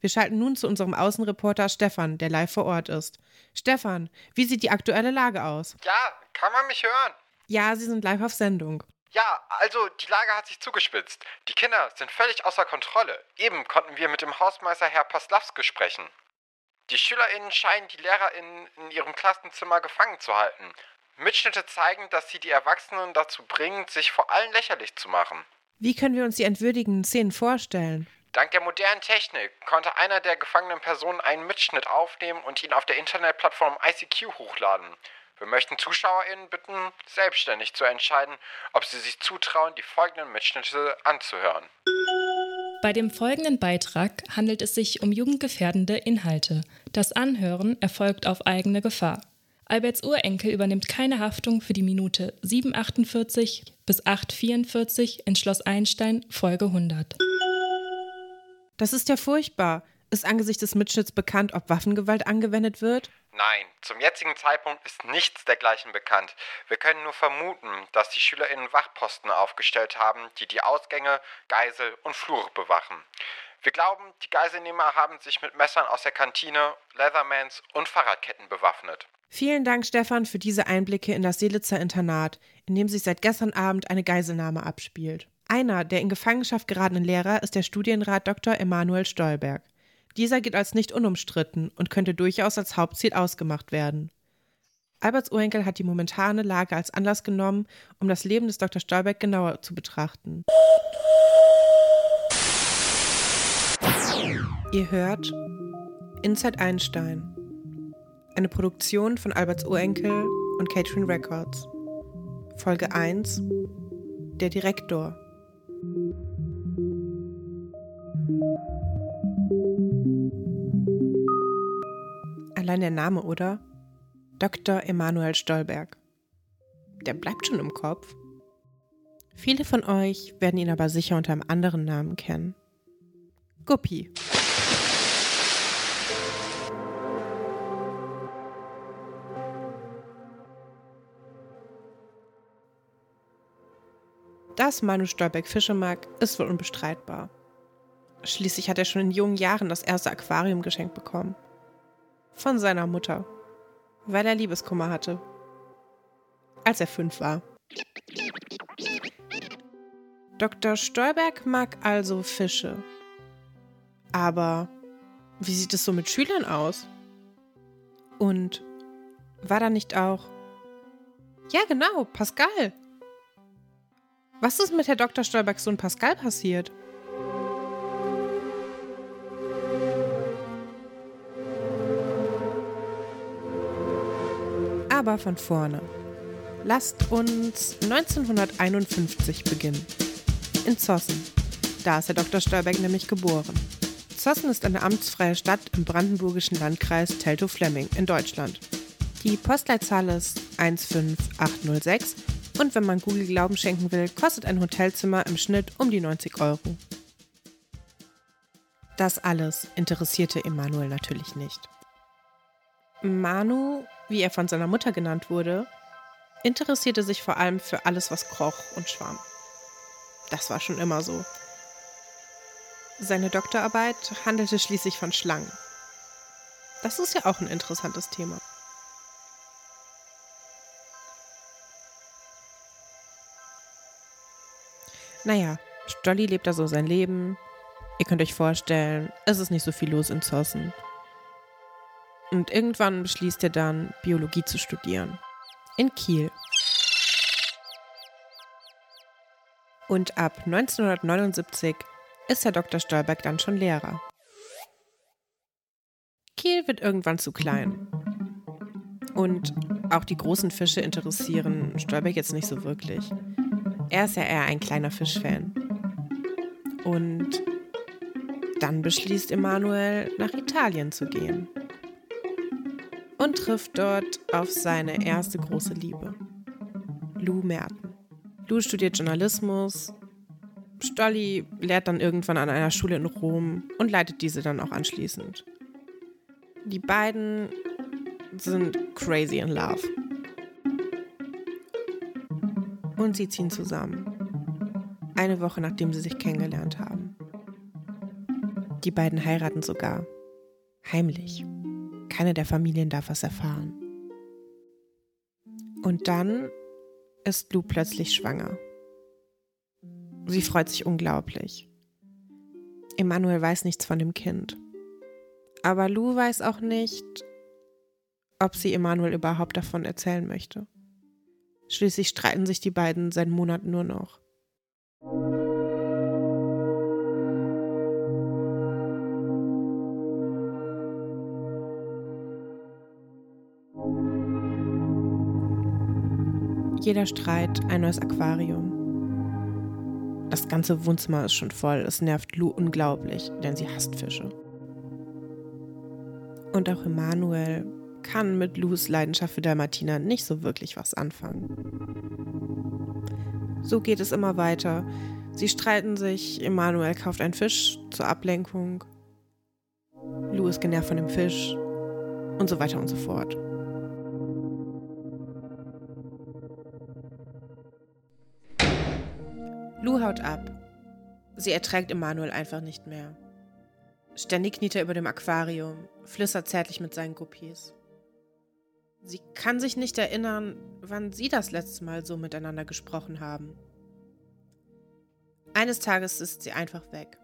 Wir schalten nun zu unserem Außenreporter Stefan, der live vor Ort ist. Stefan, wie sieht die aktuelle Lage aus? Ja, kann man mich hören? Ja, Sie sind live auf Sendung. Ja, also die Lage hat sich zugespitzt. Die Kinder sind völlig außer Kontrolle. Eben konnten wir mit dem Hausmeister Herr Paslawski sprechen. Die SchülerInnen scheinen die LehrerInnen in ihrem Klassenzimmer gefangen zu halten. Mitschnitte zeigen, dass sie die Erwachsenen dazu bringen, sich vor allem lächerlich zu machen. Wie können wir uns die entwürdigenden Szenen vorstellen? Dank der modernen Technik konnte einer der gefangenen Personen einen Mitschnitt aufnehmen und ihn auf der Internetplattform ICQ hochladen. Wir möchten ZuschauerInnen bitten, selbstständig zu entscheiden, ob sie sich zutrauen, die folgenden Mitschnitte anzuhören. Bei dem folgenden Beitrag handelt es sich um jugendgefährdende Inhalte. Das Anhören erfolgt auf eigene Gefahr. Alberts Urenkel übernimmt keine Haftung für die Minute 7,48 bis 8,44 in Schloss Einstein, Folge 100. Das ist ja furchtbar. Ist angesichts des Mitschnitts bekannt, ob Waffengewalt angewendet wird? Nein, zum jetzigen Zeitpunkt ist nichts dergleichen bekannt. Wir können nur vermuten, dass die SchülerInnen Wachposten aufgestellt haben, die die Ausgänge, Geisel und Flure bewachen. Wir glauben, die Geiselnehmer haben sich mit Messern aus der Kantine, Leathermans und Fahrradketten bewaffnet. Vielen Dank, Stefan, für diese Einblicke in das Seelitzer Internat, in dem sich seit gestern Abend eine Geiselnahme abspielt. Einer der in Gefangenschaft geratenen Lehrer ist der Studienrat Dr. Emanuel Stolberg. Dieser gilt als nicht unumstritten und könnte durchaus als Hauptziel ausgemacht werden. Alberts Urenkel hat die momentane Lage als Anlass genommen, um das Leben des Dr. Stolberg genauer zu betrachten. Ihr hört Inside Einstein, eine Produktion von Alberts Urenkel und Catherine Records. Folge 1 Der Direktor. Allein der Name, oder? Dr. Emanuel Stolberg. Der bleibt schon im Kopf. Viele von euch werden ihn aber sicher unter einem anderen Namen kennen. Guppi. Dass Manu Stolberg Fische mag, ist wohl unbestreitbar. Schließlich hat er schon in jungen Jahren das erste Aquarium geschenkt bekommen von seiner Mutter, weil er Liebeskummer hatte, als er fünf war. Dr. Stolberg mag also Fische. Aber wie sieht es so mit Schülern aus? Und war da nicht auch. Ja, genau, Pascal. Was ist mit Herr Dr. Stolbergs Sohn Pascal passiert? Aber von vorne. Lasst uns 1951 beginnen. In Zossen. Da ist der Dr. Stolberg nämlich geboren. Zossen ist eine amtsfreie Stadt im brandenburgischen Landkreis Teltow-Fleming in Deutschland. Die Postleitzahl ist 15806 und wenn man Google Glauben schenken will, kostet ein Hotelzimmer im Schnitt um die 90 Euro. Das alles interessierte Emanuel natürlich nicht. Manu wie er von seiner Mutter genannt wurde, interessierte sich vor allem für alles, was kroch und schwamm. Das war schon immer so. Seine Doktorarbeit handelte schließlich von Schlangen. Das ist ja auch ein interessantes Thema. Naja, Stolli lebt da so sein Leben. Ihr könnt euch vorstellen, es ist nicht so viel los in Zossen. Und irgendwann beschließt er dann, Biologie zu studieren. In Kiel. Und ab 1979 ist Herr Dr. Stolberg dann schon Lehrer. Kiel wird irgendwann zu klein. Und auch die großen Fische interessieren Stolberg jetzt nicht so wirklich. Er ist ja eher ein kleiner Fischfan. Und dann beschließt Emanuel, nach Italien zu gehen. Und trifft dort auf seine erste große Liebe, Lou Merten. Lou studiert Journalismus, Stolli lehrt dann irgendwann an einer Schule in Rom und leitet diese dann auch anschließend. Die beiden sind crazy in love. Und sie ziehen zusammen. Eine Woche nachdem sie sich kennengelernt haben. Die beiden heiraten sogar. Heimlich. Keine der Familien darf was erfahren. Und dann ist Lou plötzlich schwanger. Sie freut sich unglaublich. Emanuel weiß nichts von dem Kind. Aber Lou weiß auch nicht, ob sie Emanuel überhaupt davon erzählen möchte. Schließlich streiten sich die beiden seit Monaten nur noch. Jeder Streit ein neues Aquarium. Das ganze Wohnzimmer ist schon voll. Es nervt Lou unglaublich, denn sie hasst Fische. Und auch Emanuel kann mit Lus Leidenschaft für Dalmatiner nicht so wirklich was anfangen. So geht es immer weiter. Sie streiten sich, Emanuel kauft einen Fisch zur Ablenkung. Lou ist genervt von dem Fisch und so weiter und so fort. Lou haut ab. Sie erträgt Emanuel einfach nicht mehr. Ständig kniet er über dem Aquarium, flüstert zärtlich mit seinen Guppies. Sie kann sich nicht erinnern, wann sie das letzte Mal so miteinander gesprochen haben. Eines Tages ist sie einfach weg.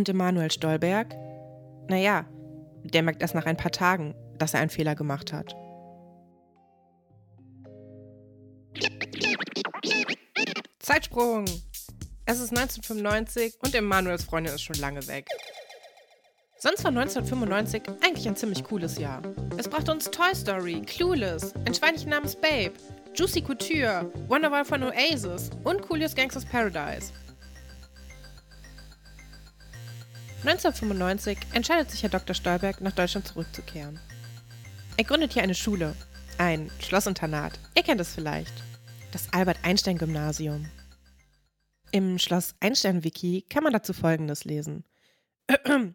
Und Emanuel Stolberg? Naja, der merkt erst nach ein paar Tagen, dass er einen Fehler gemacht hat. Zeitsprung! Es ist 1995 und Emanuels Freundin ist schon lange weg. Sonst war 1995 eigentlich ein ziemlich cooles Jahr. Es brachte uns Toy Story, Clueless, ein Schweinchen namens Babe, Juicy Couture, Wonderwall von Oasis und Cooliest Gangsters Paradise. 1995 entscheidet sich Herr Dr. Stolberg, nach Deutschland zurückzukehren. Er gründet hier eine Schule, ein Schlossinternat. Ihr kennt es vielleicht. Das Albert-Einstein-Gymnasium. Im Schloss Einstein-Wiki kann man dazu Folgendes lesen. [CLEARS THROAT]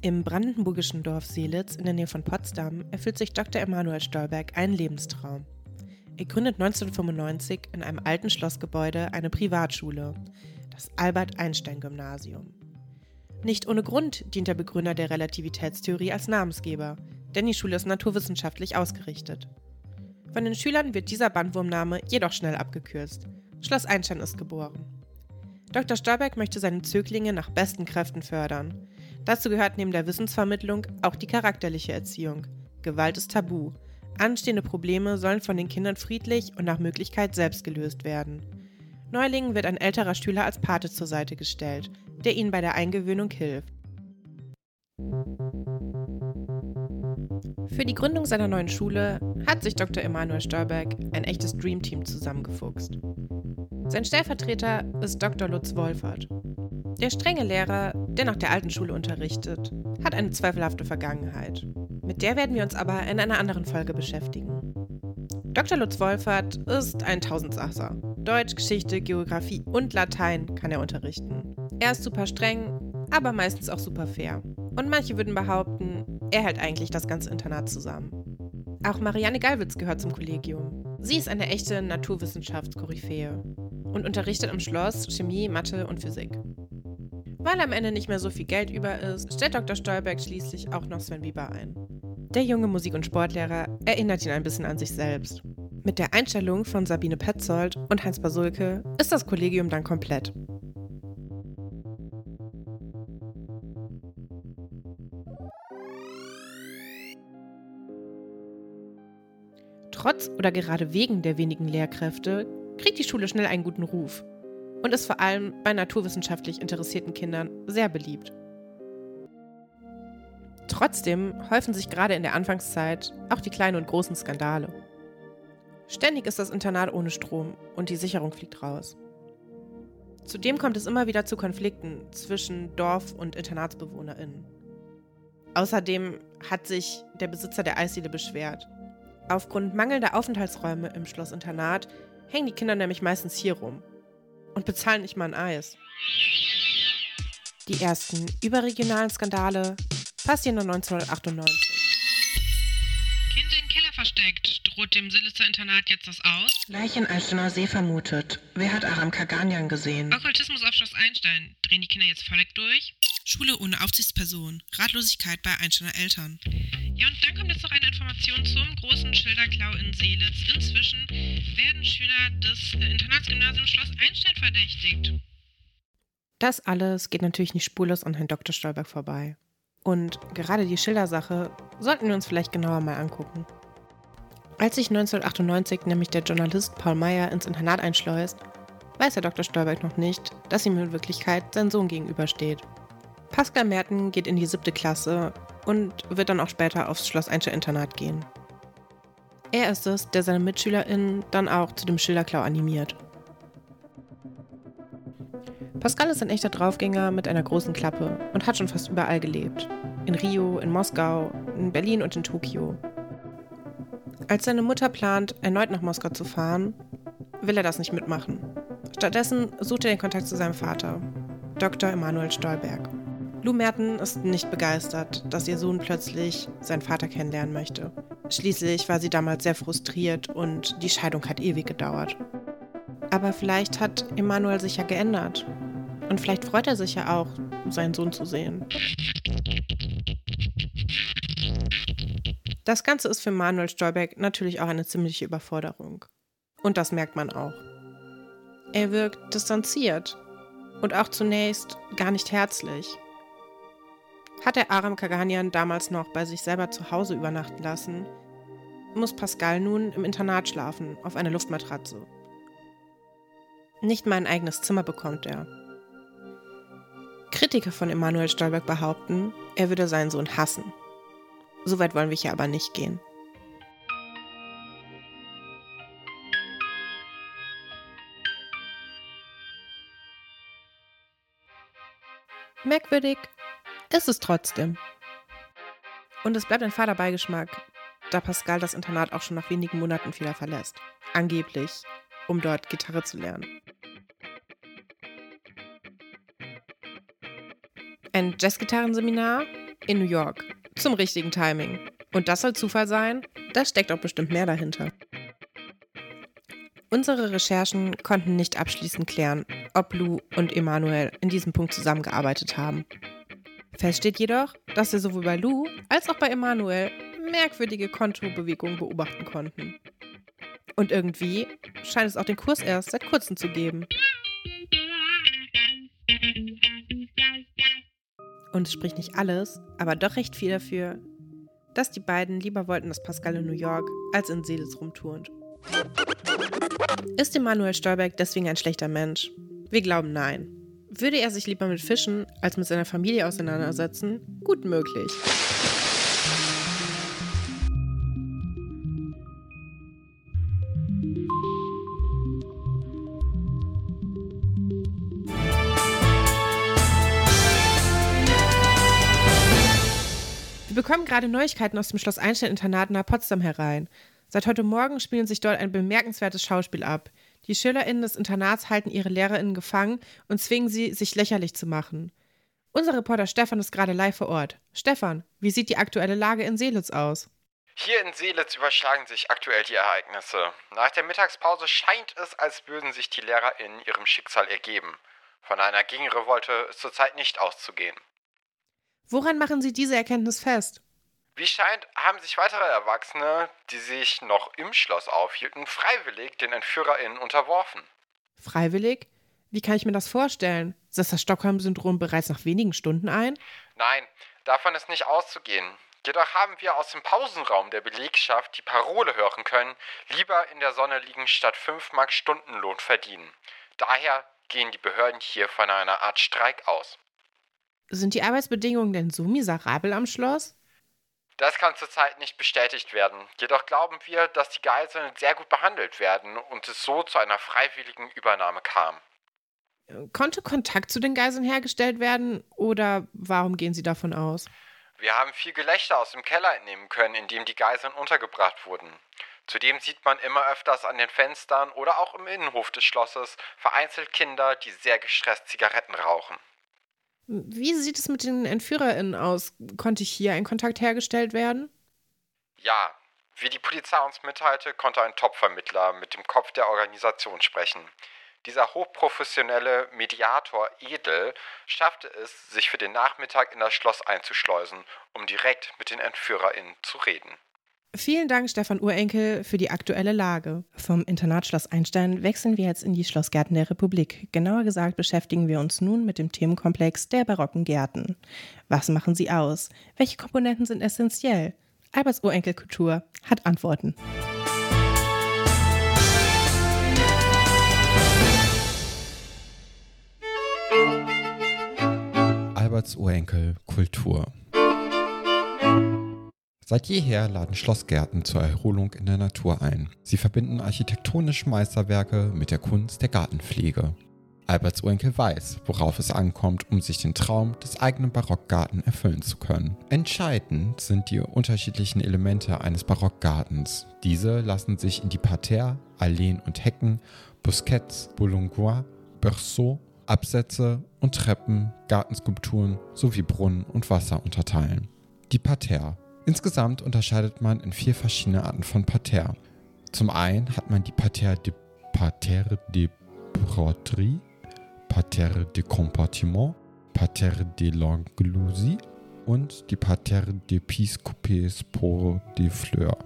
Im brandenburgischen Dorf Seelitz in der Nähe von Potsdam erfüllt sich Dr. Emanuel Stolberg einen Lebenstraum. Er gründet 1995 in einem alten Schlossgebäude eine Privatschule, das Albert-Einstein-Gymnasium. Nicht ohne Grund dient der Begründer der Relativitätstheorie als Namensgeber, denn die Schule ist naturwissenschaftlich ausgerichtet. Von den Schülern wird dieser Bandwurmname jedoch schnell abgekürzt. Schloss Einstein ist geboren. Dr. Stolberg möchte seine Zöglinge nach besten Kräften fördern. Dazu gehört neben der Wissensvermittlung auch die charakterliche Erziehung. Gewalt ist tabu. Anstehende Probleme sollen von den Kindern friedlich und nach Möglichkeit selbst gelöst werden. Neulingen wird ein älterer Schüler als Pate zur Seite gestellt, der ihnen bei der Eingewöhnung hilft. Für die Gründung seiner neuen Schule hat sich Dr. Emanuel Stolberg ein echtes Dreamteam zusammengefuchst. Sein Stellvertreter ist Dr. Lutz Wolfert. Der strenge Lehrer, der nach der alten Schule unterrichtet, hat eine zweifelhafte Vergangenheit. Mit der werden wir uns aber in einer anderen Folge beschäftigen. Dr. Lutz Wolfert ist ein Tausendsasser. Deutsch, Geschichte, Geografie und Latein kann er unterrichten. Er ist super streng, aber meistens auch super fair. Und manche würden behaupten, er hält eigentlich das ganze Internat zusammen. Auch Marianne Gallwitz gehört zum Kollegium. Sie ist eine echte Naturwissenschaftskoryphäe. und unterrichtet am Schloss Chemie, Mathe und Physik. Weil am Ende nicht mehr so viel Geld über ist, stellt Dr. Stolberg schließlich auch noch Sven Bieber ein. Der junge Musik- und Sportlehrer erinnert ihn ein bisschen an sich selbst. Mit der Einstellung von Sabine Petzold und Heinz Basulke ist das Kollegium dann komplett. Trotz oder gerade wegen der wenigen Lehrkräfte kriegt die Schule schnell einen guten Ruf und ist vor allem bei naturwissenschaftlich interessierten Kindern sehr beliebt. Trotzdem häufen sich gerade in der Anfangszeit auch die kleinen und großen Skandale. Ständig ist das Internat ohne Strom und die Sicherung fliegt raus. Zudem kommt es immer wieder zu Konflikten zwischen Dorf- und InternatsbewohnerInnen. Außerdem hat sich der Besitzer der Eisdiele beschwert Aufgrund mangelnder Aufenthaltsräume im Schloss-Internat hängen die Kinder nämlich meistens hier rum und bezahlen nicht mal ein Eis. Die ersten überregionalen Skandale passieren 1998. Droht dem Silitzer Internat jetzt das aus? Leiche in Alstener See vermutet. Wer hat Aram Kaganian gesehen? Okkultismus auf Schloss Einstein. Drehen die Kinder jetzt völlig durch? Schule ohne Aufsichtsperson. Ratlosigkeit bei Einsteiner Eltern. Ja, und dann kommt jetzt noch eine Information zum großen Schilderklau in Seelitz. Inzwischen werden Schüler des äh, Internatsgymnasiums Schloss Einstein verdächtigt. Das alles geht natürlich nicht spurlos an Herrn Dr. Stolberg vorbei. Und gerade die Schildersache sollten wir uns vielleicht genauer mal angucken. Als sich 1998 nämlich der Journalist Paul Meyer ins Internat einschleust, weiß Herr Dr. Stolberg noch nicht, dass ihm in Wirklichkeit sein Sohn gegenübersteht. Pascal Merten geht in die siebte Klasse und wird dann auch später aufs Schloss Einstein Internat gehen. Er ist es, der seine MitschülerInnen dann auch zu dem Schilderklau animiert. Pascal ist ein echter Draufgänger mit einer großen Klappe und hat schon fast überall gelebt. In Rio, in Moskau, in Berlin und in Tokio. Als seine Mutter plant, erneut nach Moskau zu fahren, will er das nicht mitmachen. Stattdessen sucht er den Kontakt zu seinem Vater, Dr. Emanuel Stolberg. Lou Merten ist nicht begeistert, dass ihr Sohn plötzlich seinen Vater kennenlernen möchte. Schließlich war sie damals sehr frustriert und die Scheidung hat ewig gedauert. Aber vielleicht hat Emanuel sich ja geändert. Und vielleicht freut er sich ja auch, seinen Sohn zu sehen. Das Ganze ist für Manuel Stolberg natürlich auch eine ziemliche Überforderung. Und das merkt man auch. Er wirkt distanziert und auch zunächst gar nicht herzlich hat er Aram Kaganian damals noch bei sich selber zu Hause übernachten lassen, muss Pascal nun im Internat schlafen, auf einer Luftmatratze. Nicht mal ein eigenes Zimmer bekommt er. Kritiker von Emanuel Stolberg behaupten, er würde seinen Sohn hassen. Soweit wollen wir hier aber nicht gehen. Merkwürdig, ist es trotzdem. Und es bleibt ein fader Beigeschmack, da Pascal das Internat auch schon nach wenigen Monaten wieder verlässt. Angeblich, um dort Gitarre zu lernen. Ein Jazzgitarrenseminar in New York. Zum richtigen Timing. Und das soll Zufall sein? Da steckt auch bestimmt mehr dahinter. Unsere Recherchen konnten nicht abschließend klären, ob Lou und Emanuel in diesem Punkt zusammengearbeitet haben. Fest steht jedoch, dass sie sowohl bei Lou als auch bei Emanuel merkwürdige Kontobewegungen beobachten konnten. Und irgendwie scheint es auch den Kurs erst seit kurzem zu geben. Und es spricht nicht alles, aber doch recht viel dafür, dass die beiden lieber wollten, dass Pascal in New York als in Seelitz rumturnt. Ist Emanuel Stolberg deswegen ein schlechter Mensch? Wir glauben nein. Würde er sich lieber mit Fischen als mit seiner Familie auseinandersetzen? Gut möglich. Wir bekommen gerade Neuigkeiten aus dem Schloss Einstein-Internat nach Potsdam herein. Seit heute Morgen spielen sich dort ein bemerkenswertes Schauspiel ab. Die SchülerInnen des Internats halten ihre LehrerInnen gefangen und zwingen sie, sich lächerlich zu machen. Unser Reporter Stefan ist gerade live vor Ort. Stefan, wie sieht die aktuelle Lage in Seelitz aus? Hier in Seelitz überschlagen sich aktuell die Ereignisse. Nach der Mittagspause scheint es, als würden sich die LehrerInnen ihrem Schicksal ergeben. Von einer Gegenrevolte ist zurzeit nicht auszugehen. Woran machen Sie diese Erkenntnis fest? Wie scheint, haben sich weitere Erwachsene, die sich noch im Schloss aufhielten, freiwillig den EntführerInnen unterworfen. Freiwillig? Wie kann ich mir das vorstellen? Setzt das Stockholm-Syndrom bereits nach wenigen Stunden ein? Nein, davon ist nicht auszugehen. Jedoch haben wir aus dem Pausenraum der Belegschaft die Parole hören können, lieber in der Sonne liegen statt 5 Mark Stundenlohn verdienen. Daher gehen die Behörden hier von einer Art Streik aus. Sind die Arbeitsbedingungen denn so miserabel am Schloss? Das kann zurzeit nicht bestätigt werden. Jedoch glauben wir, dass die Geiseln sehr gut behandelt werden und es so zu einer freiwilligen Übernahme kam. Konnte Kontakt zu den Geiseln hergestellt werden oder warum gehen Sie davon aus? Wir haben viel Gelächter aus dem Keller entnehmen können, in dem die Geiseln untergebracht wurden. Zudem sieht man immer öfters an den Fenstern oder auch im Innenhof des Schlosses vereinzelt Kinder, die sehr gestresst Zigaretten rauchen. Wie sieht es mit den EntführerInnen aus? Konnte hier ein Kontakt hergestellt werden? Ja, wie die Polizei uns mitteilte, konnte ein Top-Vermittler mit dem Kopf der Organisation sprechen. Dieser hochprofessionelle Mediator Edel schaffte es, sich für den Nachmittag in das Schloss einzuschleusen, um direkt mit den EntführerInnen zu reden. Vielen Dank, Stefan Urenkel, für die aktuelle Lage. Vom Internat Schloss Einstein wechseln wir jetzt in die Schlossgärten der Republik. Genauer gesagt beschäftigen wir uns nun mit dem Themenkomplex der barocken Gärten. Was machen sie aus? Welche Komponenten sind essentiell? Alberts Urenkelkultur hat Antworten. Alberts Urenkel Kultur. Seit jeher laden Schlossgärten zur Erholung in der Natur ein. Sie verbinden architektonische Meisterwerke mit der Kunst der Gartenpflege. Alberts Urenkel weiß, worauf es ankommt, um sich den Traum des eigenen Barockgarten erfüllen zu können. Entscheidend sind die unterschiedlichen Elemente eines Barockgartens. Diese lassen sich in die Parterre, Alleen und Hecken, Bosquets, Boulongois, Berceaux, Absätze und Treppen, Gartenskulpturen sowie Brunnen und Wasser unterteilen. Die Parterre. Insgesamt unterscheidet man in vier verschiedene Arten von Parterre. Zum einen hat man die Parterre de Parterre de Broderie, Parterre de Compartiment, Parterre de l'Anglousie und die Parterre de Piscopes pour des Fleurs.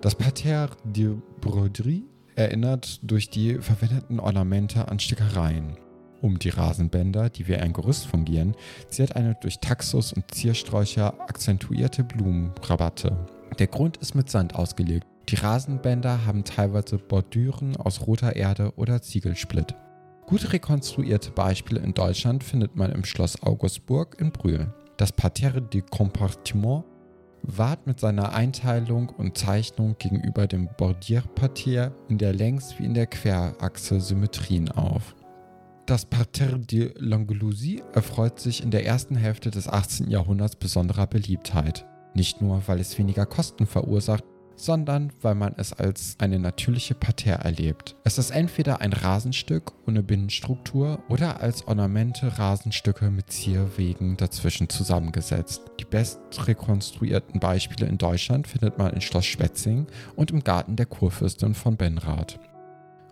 Das Parterre de Broderie erinnert durch die verwendeten Ornamente an Stickereien. Um die Rasenbänder, die wie ein Gerüst fungieren, ziert eine durch Taxus und Ziersträucher akzentuierte Blumenrabatte. Der Grund ist mit Sand ausgelegt. Die Rasenbänder haben teilweise Bordüren aus roter Erde oder Ziegelsplitt. Gut rekonstruierte Beispiele in Deutschland findet man im Schloss Augustburg in Brühl. Das Parterre du Compartiment wahrt mit seiner Einteilung und Zeichnung gegenüber dem Bordierparterre in der Längs- wie in der Querachse Symmetrien auf. Das Parterre de l'Anglousie erfreut sich in der ersten Hälfte des 18. Jahrhunderts besonderer Beliebtheit. Nicht nur, weil es weniger Kosten verursacht, sondern weil man es als eine natürliche Parterre erlebt. Es ist entweder ein Rasenstück ohne Binnenstruktur oder als Ornamente Rasenstücke mit Zierwegen dazwischen zusammengesetzt. Die best rekonstruierten Beispiele in Deutschland findet man in Schloss Schwetzing und im Garten der Kurfürstin von Benrath.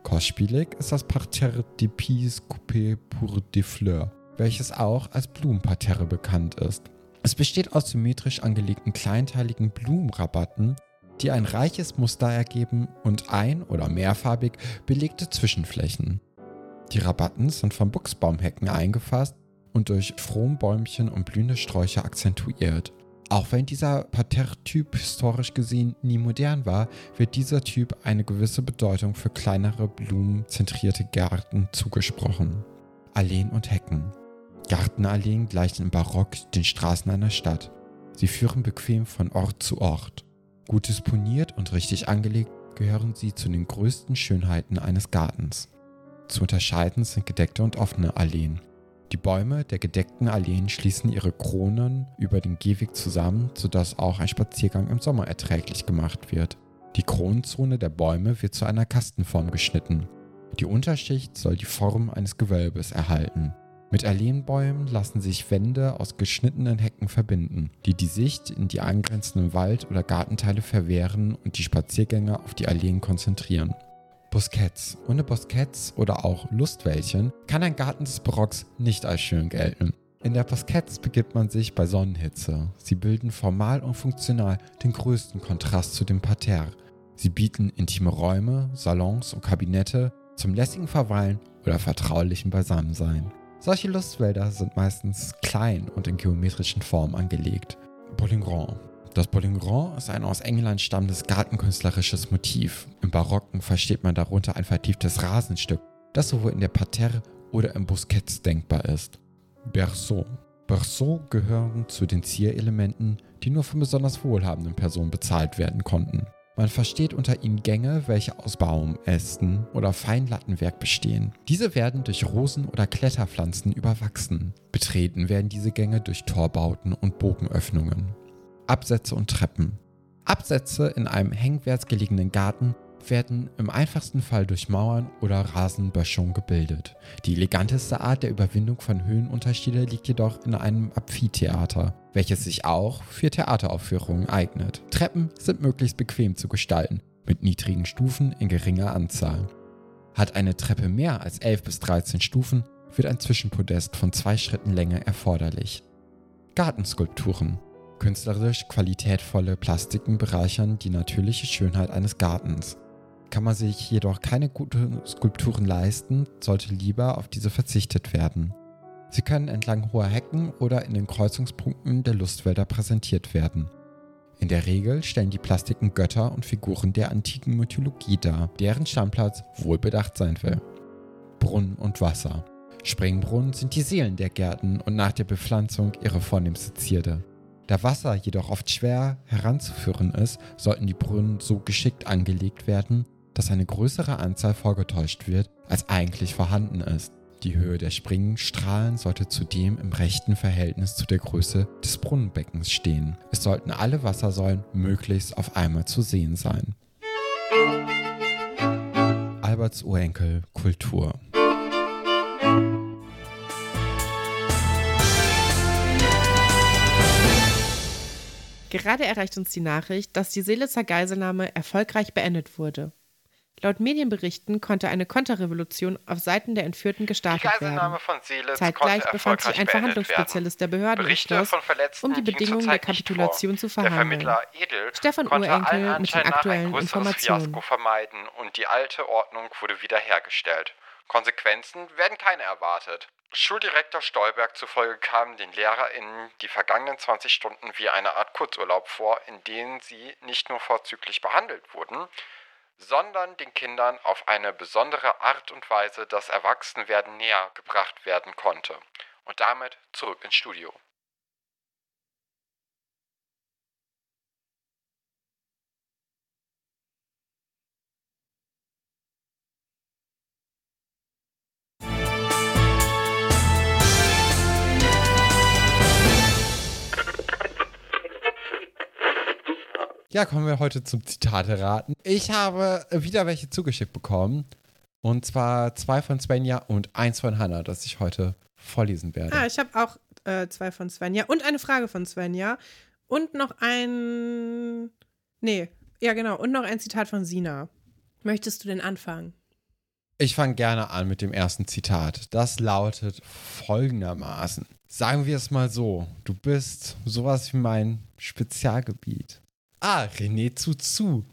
Kostspielig ist das Parterre de Pis Coupé pour des Fleurs, welches auch als Blumenparterre bekannt ist. Es besteht aus symmetrisch angelegten kleinteiligen Blumenrabatten, die ein reiches Muster ergeben und ein- oder mehrfarbig belegte Zwischenflächen. Die Rabatten sind von Buchsbaumhecken eingefasst und durch Frombäumchen und blühende Sträucher akzentuiert. Auch wenn dieser Parterre-Typ historisch gesehen nie modern war, wird dieser Typ eine gewisse Bedeutung für kleinere blumenzentrierte Gärten zugesprochen. Alleen und Hecken. Gartenalleen gleichen im Barock den Straßen einer Stadt. Sie führen bequem von Ort zu Ort. Gut disponiert und richtig angelegt gehören sie zu den größten Schönheiten eines Gartens. Zu unterscheiden sind gedeckte und offene Alleen. Die Bäume der gedeckten Alleen schließen ihre Kronen über den Gehweg zusammen, sodass auch ein Spaziergang im Sommer erträglich gemacht wird. Die Kronenzone der Bäume wird zu einer Kastenform geschnitten. Die Unterschicht soll die Form eines Gewölbes erhalten. Mit Erlehnbäumen lassen sich Wände aus geschnittenen Hecken verbinden, die die Sicht in die angrenzenden Wald- oder Gartenteile verwehren und die Spaziergänger auf die Alleen konzentrieren. Bosquets. Ohne Bosquets oder auch Lustwäldchen kann ein Garten des Barocks nicht als schön gelten. In der Bosquets begibt man sich bei Sonnenhitze. Sie bilden formal und funktional den größten Kontrast zu dem Parterre. Sie bieten intime Räume, Salons und Kabinette zum lässigen Verweilen oder vertraulichen Beisammensein. Solche Lustwälder sind meistens klein und in geometrischen Formen angelegt. Bolingrand. Das Bolingrand ist ein aus England stammendes gartenkünstlerisches Motiv. Im Barocken versteht man darunter ein vertieftes Rasenstück, das sowohl in der Parterre oder im Bosquets denkbar ist. Berceau. Berceau gehören zu den Zierelementen, die nur von besonders wohlhabenden Personen bezahlt werden konnten. Man versteht unter ihnen Gänge, welche aus Baum, Ästen oder Feinlattenwerk bestehen. Diese werden durch Rosen oder Kletterpflanzen überwachsen. Betreten werden diese Gänge durch Torbauten und Bogenöffnungen. Absätze und Treppen. Absätze in einem hängwärts gelegenen Garten werden im einfachsten Fall durch Mauern oder Rasenböschung gebildet. Die eleganteste Art der Überwindung von Höhenunterschiede liegt jedoch in einem Amphitheater, welches sich auch für Theateraufführungen eignet. Treppen sind möglichst bequem zu gestalten, mit niedrigen Stufen in geringer Anzahl. Hat eine Treppe mehr als 11 bis 13 Stufen, wird ein Zwischenpodest von zwei Schritten Länge erforderlich. Gartenskulpturen. Künstlerisch qualitätvolle Plastiken bereichern die natürliche Schönheit eines Gartens. Kann man sich jedoch keine guten Skulpturen leisten, sollte lieber auf diese verzichtet werden. Sie können entlang hoher Hecken oder in den Kreuzungspunkten der Lustwälder präsentiert werden. In der Regel stellen die Plastiken Götter und Figuren der antiken Mythologie dar, deren Stammplatz wohlbedacht sein will. Brunnen und Wasser. Springbrunnen sind die Seelen der Gärten und nach der Bepflanzung ihre vornehmste Zierde. Da Wasser jedoch oft schwer heranzuführen ist, sollten die Brunnen so geschickt angelegt werden, dass eine größere Anzahl vorgetäuscht wird, als eigentlich vorhanden ist. Die Höhe der Springstrahlen sollte zudem im rechten Verhältnis zu der Größe des Brunnenbeckens stehen. Es sollten alle Wassersäulen möglichst auf einmal zu sehen sein. Alberts Urenkel Kultur Gerade erreicht uns die Nachricht, dass die Seelitzer Geiselnahme erfolgreich beendet wurde. Laut Medienberichten konnte eine Konterrevolution auf Seiten der Entführten Die gestartet Geiselnahme werden. von Seelitz Zeitgleich befand sich ein werden. Verhandlungsspezialist der Behörden im Berichte Schloss, um die Bedingungen der Kapitulation zu verhandeln. Edel Stefan Urenkel mit den aktuellen Informationen. Fiasko vermeiden und die alte Ordnung wurde wiederhergestellt. Konsequenzen werden keine erwartet. Schuldirektor Stolberg zufolge kamen den LehrerInnen die vergangenen 20 Stunden wie eine Art Kurzurlaub vor, in denen sie nicht nur vorzüglich behandelt wurden, sondern den Kindern auf eine besondere Art und Weise das Erwachsenwerden näher gebracht werden konnte. Und damit zurück ins Studio. Ja, kommen wir heute zum Zitate raten. Ich habe wieder welche zugeschickt bekommen. Und zwar zwei von Svenja und eins von Hannah, das ich heute vorlesen werde. Ah, ich habe auch äh, zwei von Svenja und eine Frage von Svenja und noch ein. Nee, ja, genau. Und noch ein Zitat von Sina. Möchtest du denn anfangen? Ich fange gerne an mit dem ersten Zitat. Das lautet folgendermaßen. Sagen wir es mal so, du bist sowas wie mein Spezialgebiet. Ah, René Zuzu.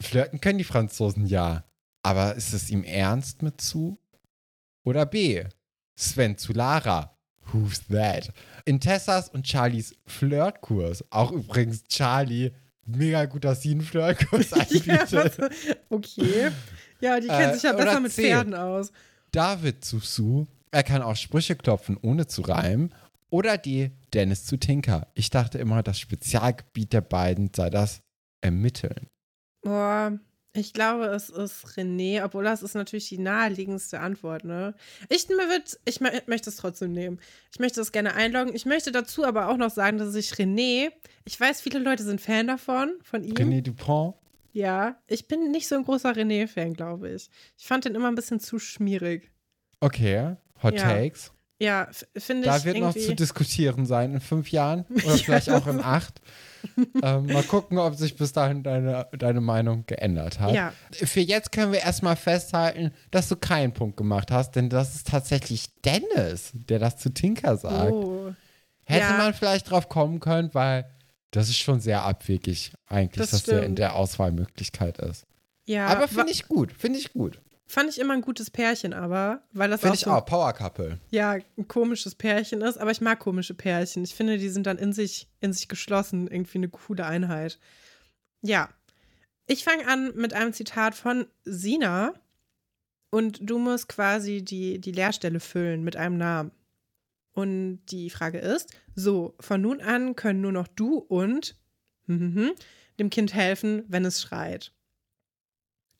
Flirten können die Franzosen ja. Aber ist es ihm ernst mit zu? Oder B. Sven zu Lara. Who's that? In Tessas und Charlies Flirtkurs. Auch übrigens Charlie, mega gut, dass sie einen Flirtkurs [LAUGHS] anbietet. Ja, okay. Ja, die kennen Äh, sich ja besser mit C. Pferden aus. David Zusu, er kann auch Sprüche klopfen, ohne zu reimen. Oder die Dennis zu Tinker. Ich dachte immer, das Spezialgebiet der beiden sei das Ermitteln. Boah, ich glaube, es ist René, obwohl das ist natürlich die naheliegendste Antwort, ne? Ich, wird, ich mö- möchte es trotzdem nehmen. Ich möchte es gerne einloggen. Ich möchte dazu aber auch noch sagen, dass ich René, ich weiß, viele Leute sind Fan davon, von ihm. René Dupont. Ja, ich bin nicht so ein großer René-Fan, glaube ich. Ich fand den immer ein bisschen zu schmierig. Okay, Hot Ja. Takes. Ja, finde ich Da wird noch zu diskutieren sein in fünf Jahren [LAUGHS] oder vielleicht auch in acht. ähm, mal gucken, ob sich bis dahin deine, deine Meinung geändert hat. Ja. Für jetzt können wir erstmal festhalten, dass du keinen Punkt gemacht hast, denn das ist tatsächlich Dennis, der das zu Tinker sagt. oh. Hätte Ja. man vielleicht drauf kommen können, weil das ist schon sehr abwegig eigentlich, Das dass der in stimmt. der Auswahlmöglichkeit ist. Ja, aber finde ich gut, finde ich gut. Fand ich immer ein gutes Pärchen, aber, weil das Finde auch, ich so, auch, Power Couple. ja, ein komisches Pärchen ist, aber ich mag komische Pärchen. Ich finde, die sind dann in sich, in sich geschlossen, irgendwie eine coole Einheit. Ja. Ich fange an mit einem Zitat von Sina und du musst quasi die, die Leerstelle füllen mit einem Namen. Und die Frage ist: So, von nun an können nur noch du und mhm, dem Kind helfen, wenn es schreit.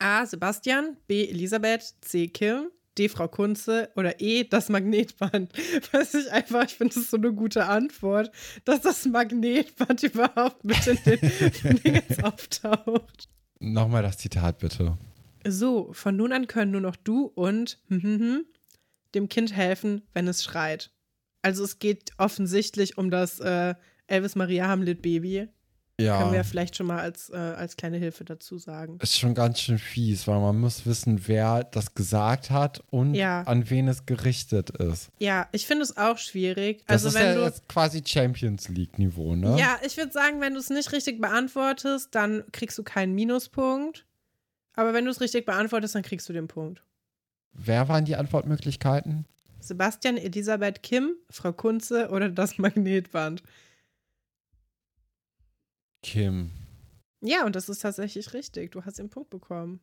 A. Sebastian, B. Elisabeth, C. Kim, D. Frau Kunze oder E. Das Magnetband. [LAUGHS] Weiß ich einfach, ich finde das so eine gute Antwort, dass das Magnetband [LAUGHS] überhaupt mit in den [LAUGHS] Dingens auftaucht. Nochmal das Zitat bitte. So, von nun an können nur noch du und mhm, dem Kind helfen, wenn es schreit. Also es geht offensichtlich um das äh, Elvis Maria Hamlet Baby. Ja. Können wir vielleicht schon mal als, äh, als kleine Hilfe dazu sagen. ist schon ganz schön fies, weil man muss wissen, wer das gesagt hat und Ja. an wen es gerichtet ist. Ja, ich finde es auch schwierig. Das also ist wenn ja du jetzt quasi Champions League Niveau, ne? Ja, ich würde sagen, wenn du es nicht richtig beantwortest, dann kriegst du keinen Minuspunkt. Aber wenn du es richtig beantwortest, dann kriegst du den Punkt. Wer waren die Antwortmöglichkeiten? Sebastian, Elisabeth, Kim, Frau Kunze oder das Magnetband. Kim. Ja, und das ist tatsächlich richtig. Du hast den Punkt bekommen.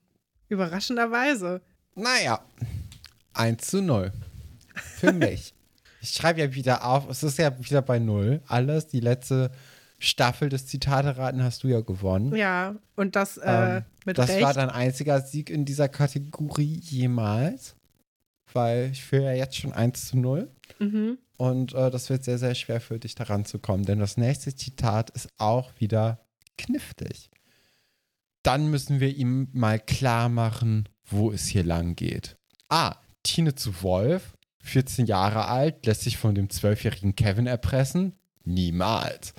Überraschenderweise. Naja, 1 zu 0. Für [LAUGHS] mich. Ich schreibe ja wieder auf, es ist ja wieder bei 0. Alles, die letzte Staffel des Zitate-Raten hast du ja gewonnen. Ja, und das äh, Ähm, mit das Recht. war dein einziger Sieg in dieser Kategorie jemals. Weil ich führe ja jetzt schon 1 zu 0. mhm. Und äh, das wird sehr, sehr schwer für dich daran zu kommen, denn das nächste Zitat ist auch wieder knifflig. Dann müssen wir ihm mal klar machen, wo es hier lang geht. A. Tine zu Wolf, 14 Jahre alt, lässt sich von dem 12-jährigen Kevin erpressen? Niemals.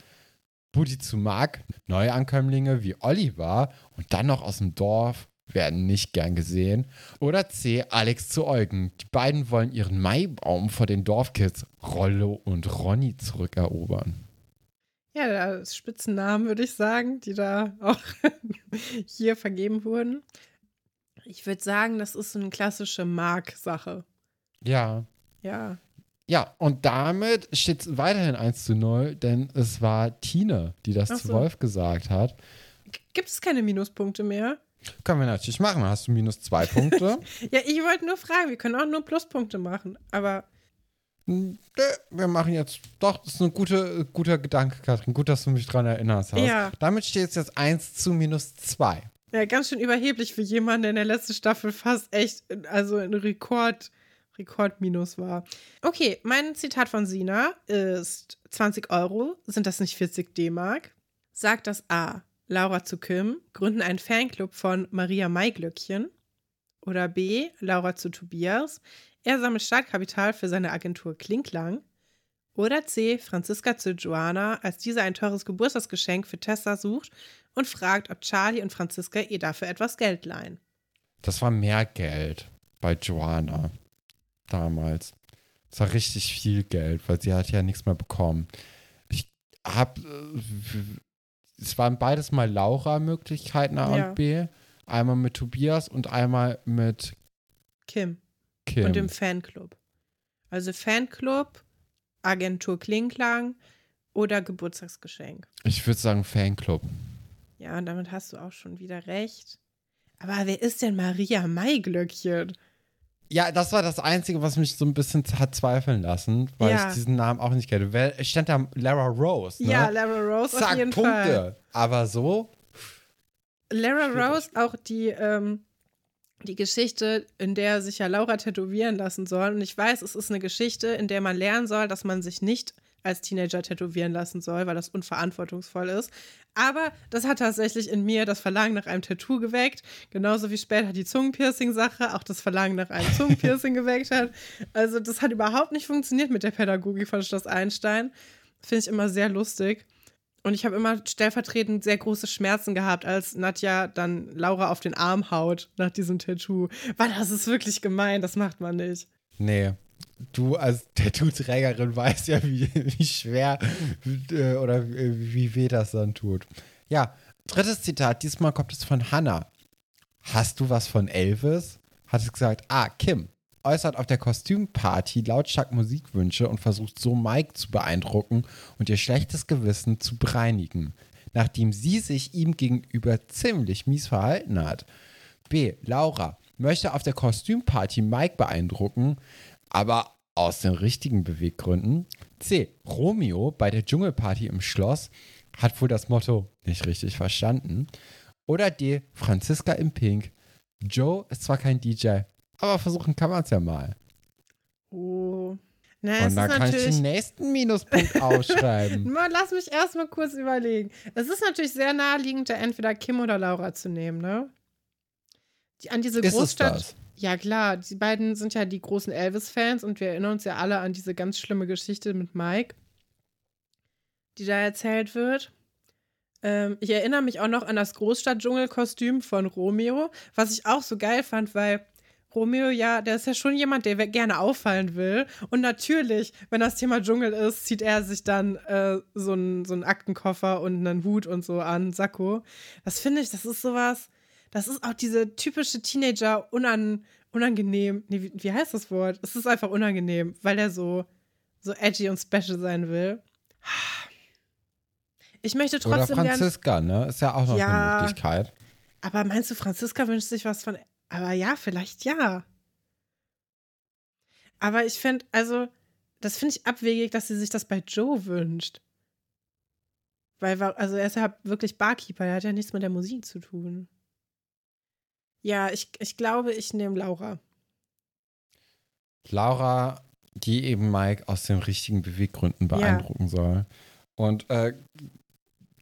Buddy zu Mark, Neuankömmlinge wie Oliver und dann noch aus dem Dorf werden nicht gern gesehen. Oder C. Alex zu Eugen. Die beiden wollen ihren Maibaum vor den Dorfkids Rollo und Ronny zurückerobern. Ja, das Spitzennamen, würde ich sagen, die da auch [LAUGHS] hier vergeben wurden. Ich würde sagen, das ist so eine klassische Mark-Sache. Ja. Ja. Ja, und damit steht es weiterhin 1 zu 0, denn es war Tine, die das Ach zu so. Wolf gesagt hat. Gibt es keine Minuspunkte mehr? Können wir natürlich machen. Hast du minus zwei Punkte? [LAUGHS] Ja, ich wollte nur fragen, wir können auch nur Pluspunkte machen. Aber Nö, wir machen jetzt. Doch, das ist ein gute, guter Gedanke, Katrin. Gut, dass du mich dran erinnerst hast. Ja. Damit steht es jetzt 1 zu minus 2. ja, ganz schön überheblich für jemanden, der in der letzten Staffel fast echt, also ein Rekord, Rekordminus war. Okay, mein Zitat von Sina ist 20 Euro. Sind das nicht 40 D-Mark? Sagt das A. Laura zu Kim gründen einen Fanclub von Maria Maiglöckchen. Oder B. Laura zu Tobias. Er sammelt Startkapital für seine Agentur Klinklang. Oder C. Franziska zu Joanna, als diese ein teures Geburtstagsgeschenk für Tessa sucht und fragt, ob Charlie und Franziska ihr dafür etwas Geld leihen. Das war mehr Geld bei Joanna damals. Das war richtig viel Geld, weil sie hat ja nichts mehr bekommen. Ich hab, äh, es waren beides mal Laura-Möglichkeiten A Ja. und B. Einmal mit Tobias und einmal mit Kim. Kim. Und im Fanclub. Also Fanclub, Agentur Klinklang oder Geburtstagsgeschenk. ich würde sagen Fanclub. Ja, und damit hast du auch schon wieder recht. Aber wer ist denn Maria Maiglöckchen? Ja, das war das Einzige, was mich so ein bisschen hat zweifeln lassen, weil Ja. ich diesen Namen auch nicht kenne. Es stand da Lara Rose, ne? Ja, Lara Rose auf Zack, jeden Punkte. Fall. Aber so, Lara. Rose, auch die, ähm, die Geschichte, in der sich ja Laura tätowieren lassen soll. Und ich weiß, es ist eine Geschichte, in der man lernen soll, dass man sich nicht als Teenager tätowieren lassen soll, weil das unverantwortungsvoll ist. Aber das hat tatsächlich in mir das Verlangen nach einem Tattoo geweckt. Genauso wie später die Zungenpiercing-Sache auch das Verlangen nach einem Zungenpiercing [LAUGHS] geweckt hat. Also, das hat überhaupt nicht funktioniert mit der Pädagogik von Schloss Einstein. Finde ich immer sehr lustig. Und ich habe immer stellvertretend sehr große Schmerzen gehabt, als Nadja dann Laura auf den Arm haut nach diesem Tattoo. Weil das ist wirklich gemein, das macht man nicht. Nee. Du als Tattoo-Trägerin weißt ja, wie, wie schwer äh, oder wie, wie weh das dann tut. Ja, drittes Zitat. Diesmal kommt es von Hannah. Hast du was von Elvis? Hat es gesagt, ah, Kim äußert auf der Kostümparty lautstark Musikwünsche und versucht so Mike zu beeindrucken und ihr schlechtes Gewissen zu bereinigen, nachdem sie sich ihm gegenüber ziemlich mies verhalten hat. B. Laura möchte auf der Kostümparty Mike beeindrucken, aber aus den richtigen Beweggründen. C. Romeo bei der Dschungelparty im Schloss hat wohl das Motto nicht richtig verstanden. Oder D. Franziska im Pink. Joe ist zwar kein DJ, aber versuchen kann man es ja mal. Oh. Na, Und dann kann ich den nächsten Minuspunkt [LAUGHS] ausschreiben. Mal, lass mich erstmal kurz überlegen. Es ist natürlich sehr naheliegend, da entweder Kim oder Laura zu nehmen, ne? Die, an diese Ist Großstadt. Ja, klar, die beiden sind ja die großen Elvis-Fans und wir erinnern uns ja alle an diese ganz schlimme Geschichte mit Mike, die da erzählt wird. Ähm, ich erinnere mich auch noch an das Großstadt-Dschungel-Kostüm von Romeo, was ich auch so geil fand, weil Romeo, ja, der ist ja schon jemand, der gerne auffallen will. Und natürlich, wenn das Thema Dschungel ist, zieht er sich dann äh, so einen so einen Aktenkoffer und einen Hut und so an, Sakko. Das finde ich, das ist sowas, das ist auch diese typische Teenager unan, unangenehm. Nee, wie, wie heißt das Wort? Es ist einfach unangenehm, weil er so, so edgy und special sein will. Ich möchte Oder trotzdem gern. Franziska, ne? Ist ja auch noch Ja. eine Möglichkeit. Aber meinst du, Franziska wünscht sich was von. Aber ja, vielleicht ja. Aber ich finde, also, das finde ich abwegig, dass sie sich das bei Joe wünscht. Weil, also, er ist ja wirklich Barkeeper, er hat ja nichts mit der Musik zu tun. Ja, ich, ich glaube, ich nehme Laura. Laura, die eben Mike aus den richtigen Beweggründen beeindrucken soll. Und äh,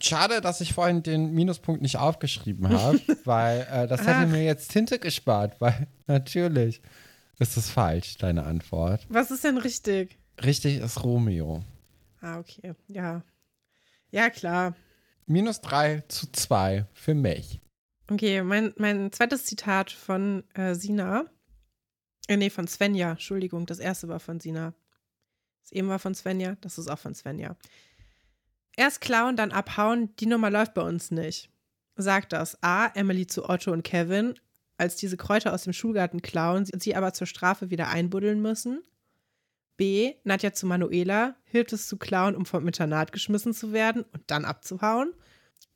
schade, dass ich vorhin den Minuspunkt nicht aufgeschrieben [LAUGHS] habe, weil äh, das hätte Ach. mir jetzt Tinte gespart, [LAUGHS] weil natürlich ist es falsch, deine Antwort. Was ist denn richtig? Richtig ist Romeo. Ah, okay. Ja. Ja, klar. Minus 3 zu 2 für mich. Okay, mein, mein zweites Zitat von äh, Sina. Äh, nee, von Svenja. Entschuldigung, das erste war von Sina. Das eben war von Svenja, das ist auch von Svenja. Erst klauen, dann abhauen, die Nummer läuft bei uns nicht. Sagt das A. Emily zu Otto und Kevin, als diese Kräuter aus dem Schulgarten klauen, sie- sie aber zur Strafe wieder einbuddeln müssen. B. Nadja zu Manuela, hilft es zu klauen, um vom Internat geschmissen zu werden und dann abzuhauen.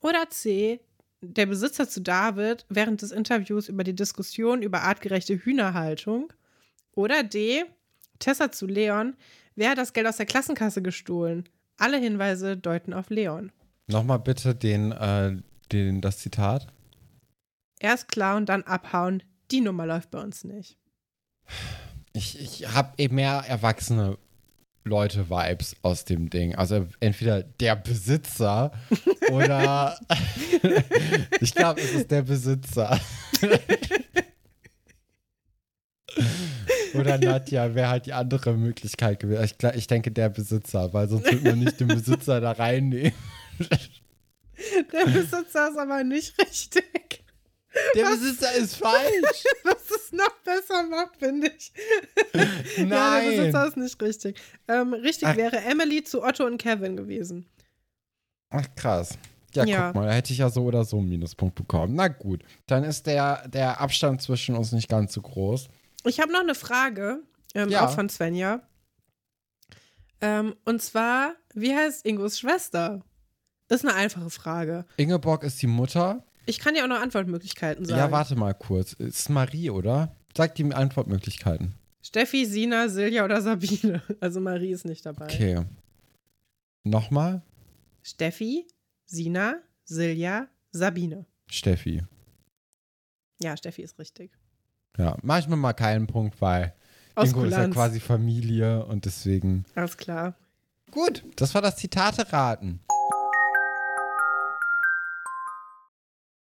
Oder C der Besitzer zu David während des Interviews über die Diskussion über artgerechte Hühnerhaltung. Oder D. Tessa zu Leon. Wer hat das Geld aus der Klassenkasse gestohlen? Alle Hinweise deuten auf Leon. Nochmal bitte den, äh, den, das Zitat. Erst klauen, dann abhauen. Die Nummer läuft bei uns nicht. Ich, ich habe eben mehr erwachsene Leute-Vibes aus dem Ding. Also entweder der Besitzer [LAUGHS] oder [LAUGHS] ich glaube, es ist der Besitzer. [LAUGHS] oder Nadja wäre halt die andere Möglichkeit gewesen. Ich, ich denke, der Besitzer, weil sonst würde man nicht den Besitzer da reinnehmen. Der Besitzer ist aber nicht richtig. Der Besitzer ist falsch. [LAUGHS] Was es noch besser macht, finde ich. [LAUGHS] Ja, der Besitzer Nein. ist nicht richtig. Ähm, richtig Ach. wäre Emily zu Otto und Kevin gewesen. Ach, krass. Ja, Ja. guck mal, da hätte ich ja so oder so einen Minuspunkt bekommen. Na gut, dann ist der, der Abstand zwischen uns nicht ganz so groß. Ich habe noch eine Frage, ähm, Ja. auch von Svenja. Ähm, und zwar, wie heißt Ingos Schwester? Ist eine einfache Frage. Ingeborg ist die Mutter. Ich kann dir auch noch Antwortmöglichkeiten sagen. Ja, warte mal kurz. Ist Marie, oder? Sag die Antwortmöglichkeiten. Steffi, Sina, Silja oder Sabine. [LAUGHS] Also Marie ist nicht dabei. Okay. Nochmal? Steffi, Sina, Silja, Sabine. Steffi. Ja, Steffi ist richtig. Ja, mach ich mir mal keinen Punkt, weil Ingo ist ja quasi Familie und deswegen. Alles klar. Gut, das war das Zitate raten.